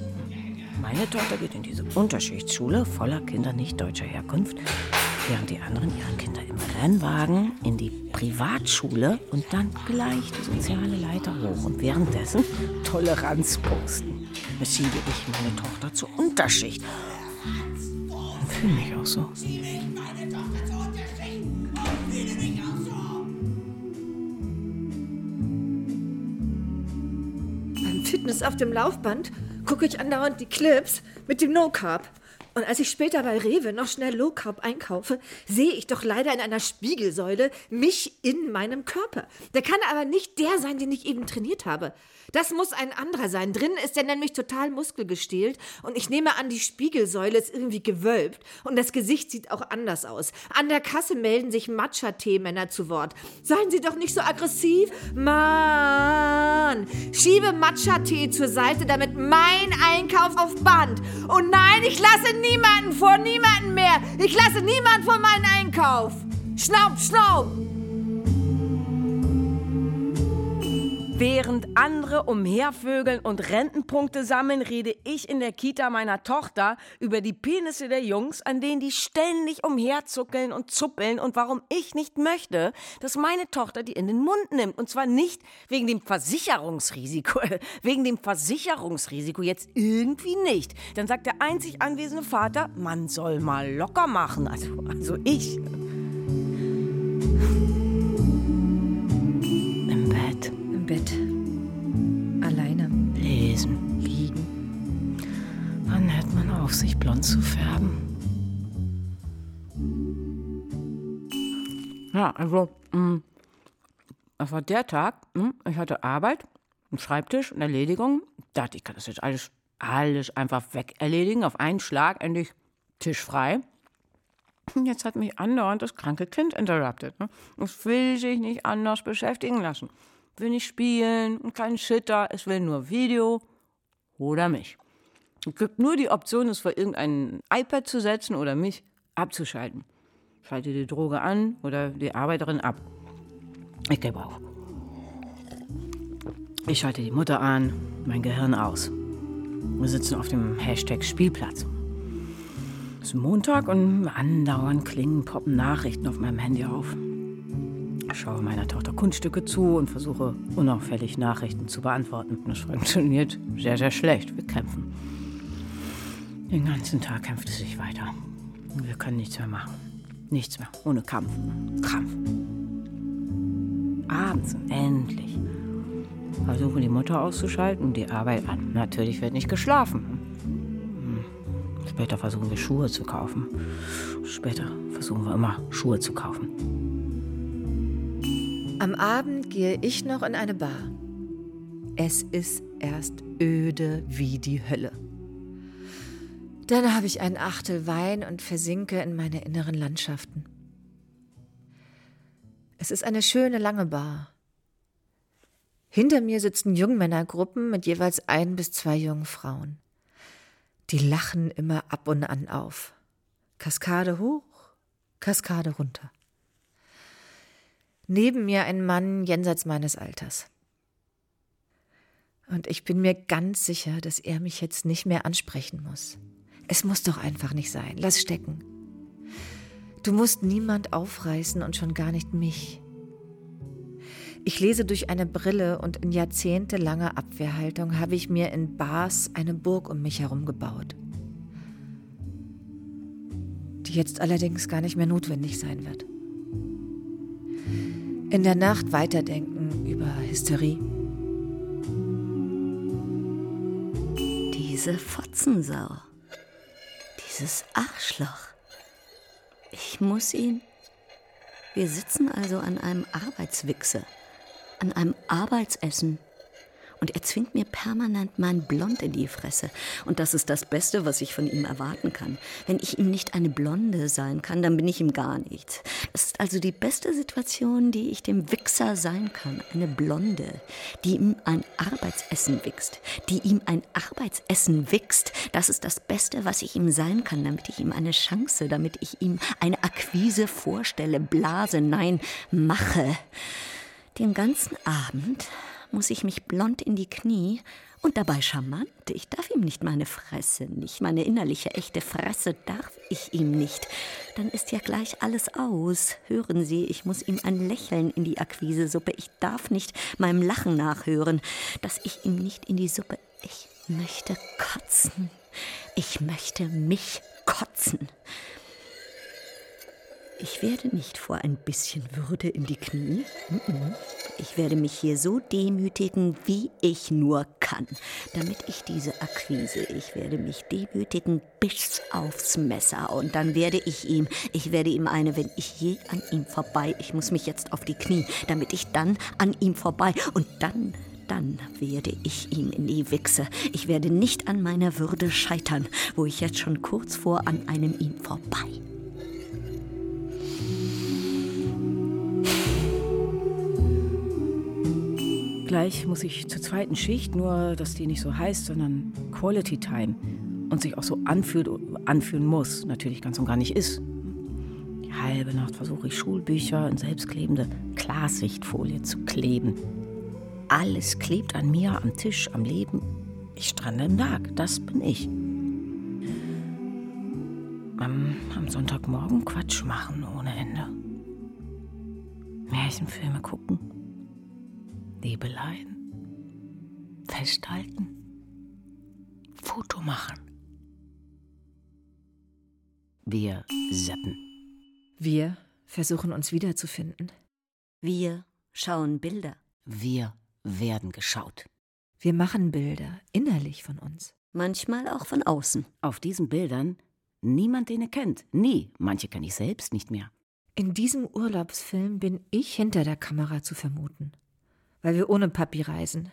Meine Tochter geht in diese Unterschichtsschule voller Kinder nicht deutscher Herkunft, während die anderen ihre Kinder im Rennwagen in die Privatschule und dann gleich die soziale Leiter hoch und währenddessen Toleranz posten. Schiebe ich meine Tochter zur Unterschicht. Fühle mich auch so. Beim Fitness auf dem Laufband gucke ich andauernd die Clips mit dem No Carb. Und als ich später bei Rewe noch schnell Low Carb einkaufe, sehe ich doch leider in einer Spiegelsäule mich in meinem Körper. Der kann aber nicht der sein, den ich eben trainiert habe. Das muss ein anderer sein. Drinnen ist er nämlich total muskelgestählt und ich nehme an, die Spiegelsäule ist irgendwie gewölbt und das Gesicht sieht auch anders aus. An der Kasse melden sich Matcha-Tee-Männer zu Wort. Seien Sie doch nicht so aggressiv. Mann! Schiebe Matcha-Tee zur Seite, damit mein Einkauf auf Band. Und nein, ich lasse niemanden vor niemanden mehr. Ich lasse niemanden vor meinen Einkauf. Schnaub, schnaub! Während andere umhervögeln und Rentenpunkte sammeln, rede ich in der Kita meiner Tochter über die Penisse der Jungs, an denen die ständig umherzuckeln und zuppeln und warum ich nicht möchte, dass meine Tochter die in den Mund nimmt. Und zwar nicht wegen dem Versicherungsrisiko, wegen dem Versicherungsrisiko jetzt irgendwie nicht. Dann sagt der einzig anwesende Vater, man soll mal locker machen. Also, also ich. Im Bett. Alleine. Lesen. Liegen. Wann hört man auf, sich blond zu färben? Ja, also, mh, das war der Tag, mh, ich hatte Arbeit, einen Schreibtisch, eine Erledigung. Dachte, ich kann das jetzt alles, alles einfach weg erledigen, auf einen Schlag, endlich Tisch frei. Und Jetzt hat mich andauernd das kranke Kind interrupted. Ne? Es will sich nicht anders beschäftigen lassen. Will nicht spielen und keinen Shitter, es will nur Video oder mich. Es gibt nur die Option, es vor irgendein iPad zu setzen oder mich abzuschalten. Schalte die Droge an oder die Arbeiterin ab. Ich gebe auf. Ich schalte die Mutter an, mein Gehirn aus. Wir sitzen auf dem Hashtag Spielplatz. Es ist Montag und andauernd klingen, poppen Nachrichten auf meinem Handy auf. Ich schaue meiner Tochter Kunststücke zu und versuche unauffällig Nachrichten zu beantworten. Das funktioniert sehr, sehr schlecht. Wir kämpfen. Den ganzen Tag kämpft es sich weiter. Wir können nichts mehr machen. Nichts mehr. Ohne Kampf. Kampf. Abends endlich. Versuche die Mutter auszuschalten und die Arbeit an. Natürlich wird nicht geschlafen. Hm. Später versuchen wir Schuhe zu kaufen. Später versuchen wir immer Schuhe zu kaufen. Am Abend gehe ich noch in eine Bar. Es ist erst öde wie die Hölle. Dann habe ich einen Achtel Wein und versinke in meine inneren Landschaften. Es ist eine schöne lange Bar. Hinter mir sitzen Jungmännergruppen mit jeweils ein bis zwei jungen Frauen. Die lachen immer ab und an auf. Kaskade hoch, Kaskade runter. Neben mir ein Mann jenseits meines Alters. Und ich bin mir ganz sicher, dass er mich jetzt nicht mehr ansprechen muss. Es muss doch einfach nicht sein. Lass stecken. Du musst niemand aufreißen und schon gar nicht mich. Ich lese durch eine Brille und in jahrzehntelanger Abwehrhaltung habe ich mir in Bars eine Burg um mich herum gebaut, die jetzt allerdings gar nicht mehr notwendig sein wird. In der Nacht weiterdenken über Hysterie. Diese Fotzensau. Dieses Arschloch. Ich muss ihn. Wir sitzen also an einem Arbeitswichse, an einem Arbeitsessen. Und er zwingt mir permanent mein Blond in die Fresse. Und das ist das Beste, was ich von ihm erwarten kann. Wenn ich ihm nicht eine Blonde sein kann, dann bin ich ihm gar nichts. Das ist also die beste Situation, die ich dem Wichser sein kann. Eine Blonde, die ihm ein Arbeitsessen wichst. Die ihm ein Arbeitsessen wichst. Das ist das Beste, was ich ihm sein kann, damit ich ihm eine Chance, damit ich ihm eine Akquise vorstelle, blase, nein, mache. Den ganzen Abend muss ich mich blond in die Knie und dabei charmant. Ich darf ihm nicht meine Fresse, nicht meine innerliche, echte Fresse darf ich ihm nicht. Dann ist ja gleich alles aus. Hören Sie, ich muss ihm ein Lächeln in die Akquisesuppe. Ich darf nicht meinem Lachen nachhören, dass ich ihm nicht in die Suppe. Ich möchte kotzen. Ich möchte mich kotzen. Ich werde nicht vor ein bisschen Würde in die Knie. Ich werde mich hier so demütigen, wie ich nur kann, damit ich diese Akquise, ich werde mich demütigen bis aufs Messer und dann werde ich ihm, ich werde ihm eine, wenn ich je an ihm vorbei, ich muss mich jetzt auf die Knie, damit ich dann an ihm vorbei und dann dann werde ich ihm in die Wichse. Ich werde nicht an meiner Würde scheitern, wo ich jetzt schon kurz vor an einem ihm vorbei. Gleich muss ich zur zweiten Schicht, nur dass die nicht so heißt, sondern Quality Time und sich auch so anfühlt, anfühlen muss, natürlich ganz und gar nicht ist. Die halbe Nacht versuche ich Schulbücher in selbstklebende Klarsichtfolie zu kleben. Alles klebt an mir, am Tisch, am Leben. Ich strande im Tag, das bin ich. Am, am Sonntagmorgen Quatsch machen ohne Ende. Märchenfilme gucken. Liebeleien. Festhalten. Foto machen. Wir seppen. Wir versuchen uns wiederzufinden. Wir schauen Bilder. Wir werden geschaut. Wir machen Bilder innerlich von uns. Manchmal auch von außen. Auf diesen Bildern niemand, den ihr kennt. Nie. Manche kenne ich selbst nicht mehr. In diesem Urlaubsfilm bin ich hinter der Kamera zu vermuten, weil wir ohne Papi reisen.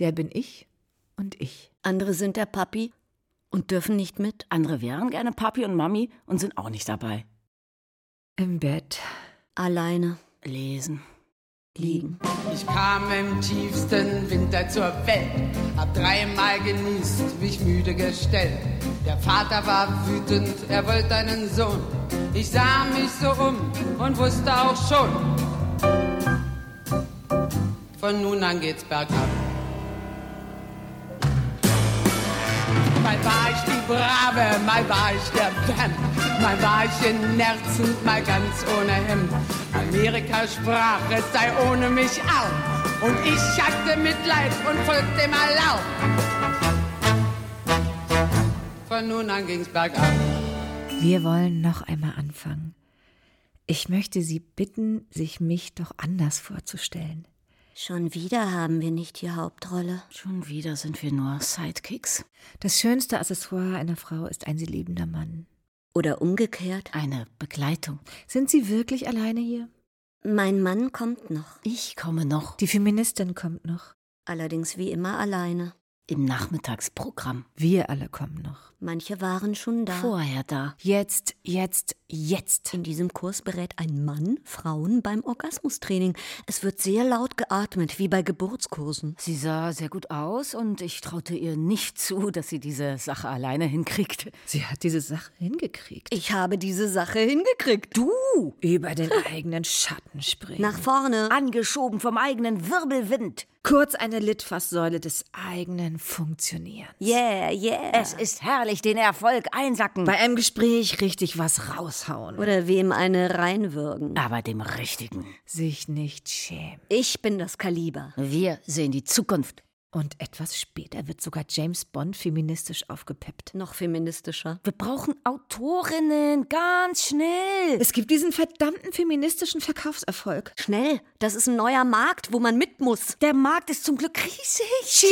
Der bin ich und ich. Andere sind der Papi und dürfen nicht mit. Andere wären gerne Papi und Mami und sind auch nicht dabei. Im Bett. Alleine. Lesen. Liegen. Ich kam im tiefsten Winter zur Welt, hab dreimal genießt, mich müde gestellt. Der Vater war wütend, er wollte einen Sohn. Ich sah mich so um und wusste auch schon, von nun an geht's bergab. Mal war ich die Brave, mal war ich der Vamp, mal war ich in Nerzen, mal ganz ohne Hemd. Amerika sprach, es sei ohne mich arm. Und ich hatte Mitleid und folgte dem Alarm. Von nun an ging's bergab. Wir wollen noch einmal anfangen. Ich möchte Sie bitten, sich mich doch anders vorzustellen. Schon wieder haben wir nicht die Hauptrolle. Schon wieder sind wir nur Sidekicks. Das schönste Accessoire einer Frau ist ein sie liebender Mann. Oder umgekehrt. Eine Begleitung. Sind Sie wirklich alleine hier? Mein Mann kommt noch. Ich komme noch. Die Feministin kommt noch. Allerdings wie immer alleine. Im Nachmittagsprogramm. Wir alle kommen noch. Manche waren schon da. Vorher da. Jetzt, jetzt, jetzt. In diesem Kurs berät ein Mann Frauen beim Orgasmustraining. Es wird sehr laut geatmet, wie bei Geburtskursen. Sie sah sehr gut aus und ich traute ihr nicht zu, dass sie diese Sache alleine hinkriegt. Sie hat diese Sache hingekriegt. Ich habe diese Sache hingekriegt. Du! Über den eigenen Schatten springen. Nach vorne. Angeschoben vom eigenen Wirbelwind. Kurz eine Litfaßsäule des eigenen Funktionierens. Yeah, yeah. Es ist herrlich, den Erfolg einsacken. Bei einem Gespräch richtig was raushauen. Oder wem eine reinwürgen. Aber dem Richtigen. Sich nicht schämen. Ich bin das Kaliber. Wir sehen die Zukunft. Und etwas später wird sogar James Bond feministisch aufgepeppt. Noch feministischer. Wir brauchen Autorinnen, ganz schnell. Es gibt diesen verdammten feministischen Verkaufserfolg. Schnell, das ist ein neuer Markt, wo man mit muss. Der Markt ist zum Glück riesig. Cheers!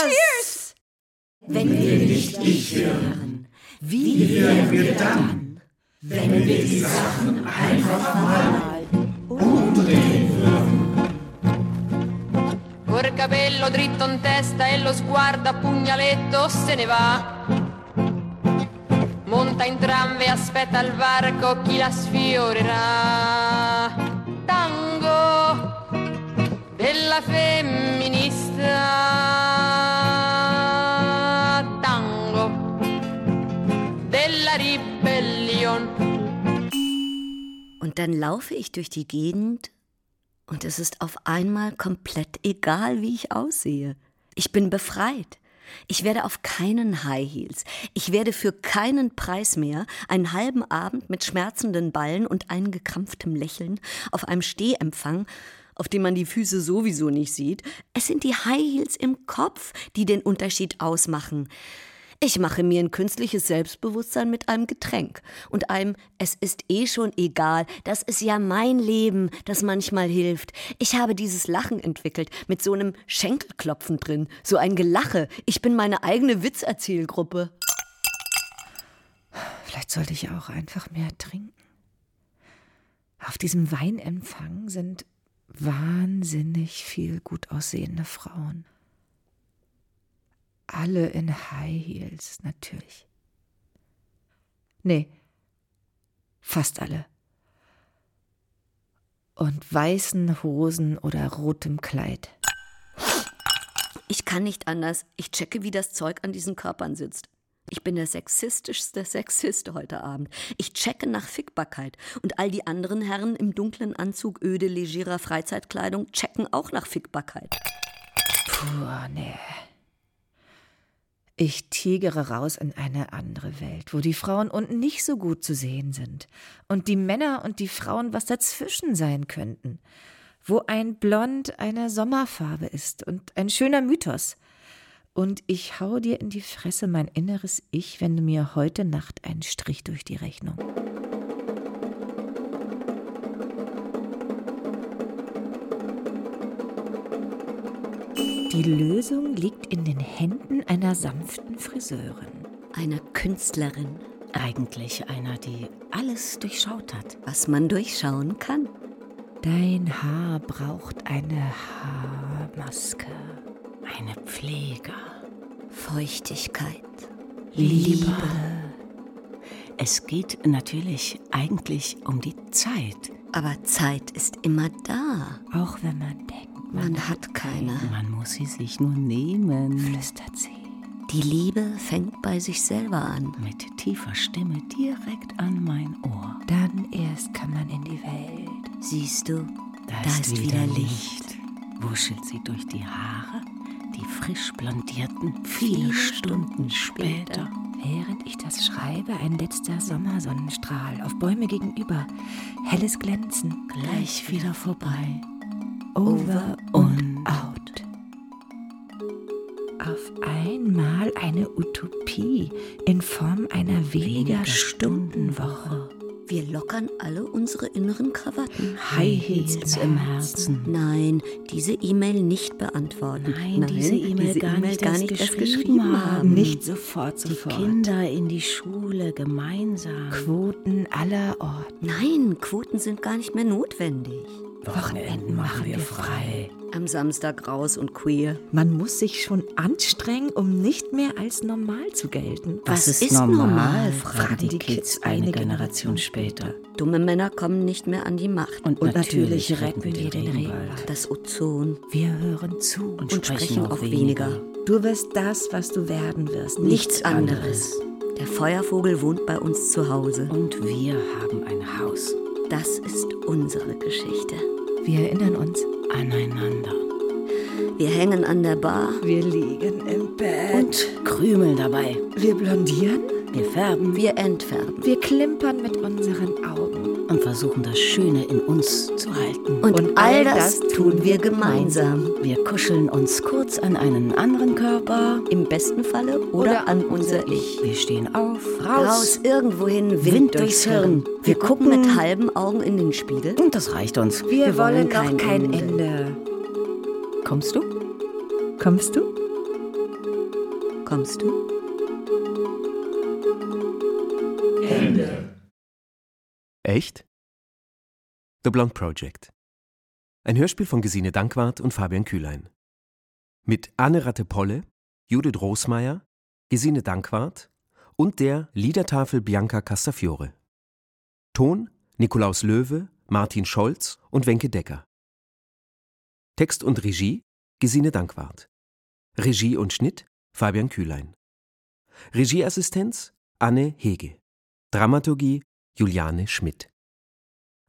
Cheers! Wenn wir nicht ich wären, wie wären wir dann, wenn wir die Sachen einfach mal umdrehen würden? Col capello dritto in testa e lo sguardo a pugnaletto se ne va. Monta in tram e aspetta al varco chi la sfiorerà. Tango della femminista. Ribellion. Und dann laufe ich durch die Gegend und es ist auf einmal komplett egal, wie ich aussehe. Ich bin befreit. Ich werde auf keinen High Heels. Ich werde für keinen Preis mehr einen halben Abend mit schmerzenden Ballen und eingekrampftem Lächeln auf einem Stehempfang, auf dem man die Füße sowieso nicht sieht. Es sind die High Heels im Kopf, die den Unterschied ausmachen. Ich mache mir ein künstliches Selbstbewusstsein mit einem Getränk und einem Es ist eh schon egal, das ist ja mein Leben, das manchmal hilft. Ich habe dieses Lachen entwickelt, mit so einem Schenkelklopfen drin, so ein Gelache. Ich bin meine eigene Witzerzählgruppe. Vielleicht sollte ich auch einfach mehr trinken. Auf diesem Weinempfang sind wahnsinnig viel gut aussehende Frauen. Alle in High Heels, natürlich. Nee, fast alle. Und weißen Hosen oder rotem Kleid. Ich kann nicht anders. Ich checke, wie das Zeug an diesen Körpern sitzt. Ich bin der sexistischste Sexist heute Abend. Ich checke nach Fickbarkeit. Und all die anderen Herren im dunklen Anzug, öde, legerer Freizeitkleidung checken auch nach Fickbarkeit. Puh, nee. Ich tigere raus in eine andere Welt, wo die Frauen unten nicht so gut zu sehen sind und die Männer und die Frauen was dazwischen sein könnten, wo ein Blond eine Sommerfarbe ist und ein schöner Mythos. Und ich hau dir in die Fresse mein inneres Ich, wenn du mir heute Nacht einen Strich durch die Rechnung. Die Lösung liegt in den Händen einer sanften Friseurin. Einer Künstlerin. Eigentlich einer, die alles durchschaut hat. Was man durchschauen kann. Dein Haar braucht eine Haarmaske. Eine Pflege. Feuchtigkeit. Liebe. Es geht natürlich eigentlich um die Zeit. Aber Zeit ist immer da. Auch wenn man denkt, Man hat keine. Man muss sie sich nur nehmen. flüstert sie. Die Liebe fängt bei sich selber an. Mit tiefer Stimme direkt an mein Ohr. Dann erst kann man in die Welt. Siehst du, Da, da ist, ist wieder wieder Licht. Wuschelt sie durch die Haare, die frisch blondierten, viele Stunden später. Während ich das schreibe, ein letzter Sommersonnenstrahl auf Bäume gegenüber. Helles Glänzen. Gleich wieder vorbei. Over und out. Auf einmal eine Utopie in Form einer weniger Stundenwoche. wir lockern alle unsere inneren Krawatten. High Heels im Herzen. Nein, diese E-Mail nicht beantworten. Nein, diese E-Mail diese gar, nicht erst erst geschrieben haben. Nicht sofort, Die sofort. Kinder in die Schule gemeinsam. Quoten aller Orten. Nein, Quoten sind gar nicht mehr notwendig. Wochenenden machen wir frei. Am Samstag raus und queer. Man muss sich schon anstrengen, um nicht mehr als normal zu gelten. Was ist, ist normal? normal? fragen die Kids eine Generation später. Dumme Männer kommen nicht mehr an die Macht. Und, Und natürlich retten wir den Regenwald. das Ozon. Wir hören zu. Und, Und sprechen auch weniger. Du wirst das, was du werden wirst. Nichts anderes. Der Feuervogel wohnt bei uns zu Hause. Und wir haben ein Haus Das ist unsere Geschichte. Wir erinnern uns. aneinander. Wir hängen an der Bar. Wir liegen im Bett. Und krümeln dabei. wir blondieren. Wir färben Wir entfärben. Wir klimpern mit unseren Augen. und versuchen das Schöne in uns zu halten. Und, all das tun wir gemeinsam. Wir kuscheln uns kurz an einen anderen Körper. Im besten Falle oder, Oder an unser Ich. Wir stehen auf, Raus, raus. irgendwohin, Wind, Wind durchs Hirn. Wir gucken mit halben Augen in den Spiegel. Und das reicht uns. Wir, wollen noch kein. Ende. Kommst du? Kommst du? Kommst du? Echt? The Blonde Project. Ein Hörspiel von Gesine Dankwart und Fabian Kühlein. Mit Anne Ratte-Polle, Judith Rosmeier, Gesine Dankwart und der Liedertafel Bianca Castafiore. Ton Nikolaus Löwe, Martin Scholz und Wenke Decker. Text und Regie Gesine Dankwart. Regie und Schnitt Fabian Kühlein. Regieassistenz Anne Hege. Dramaturgie Juliane Schmidt.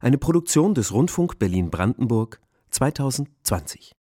Eine Produktion des Rundfunk Berlin-Brandenburg 2020.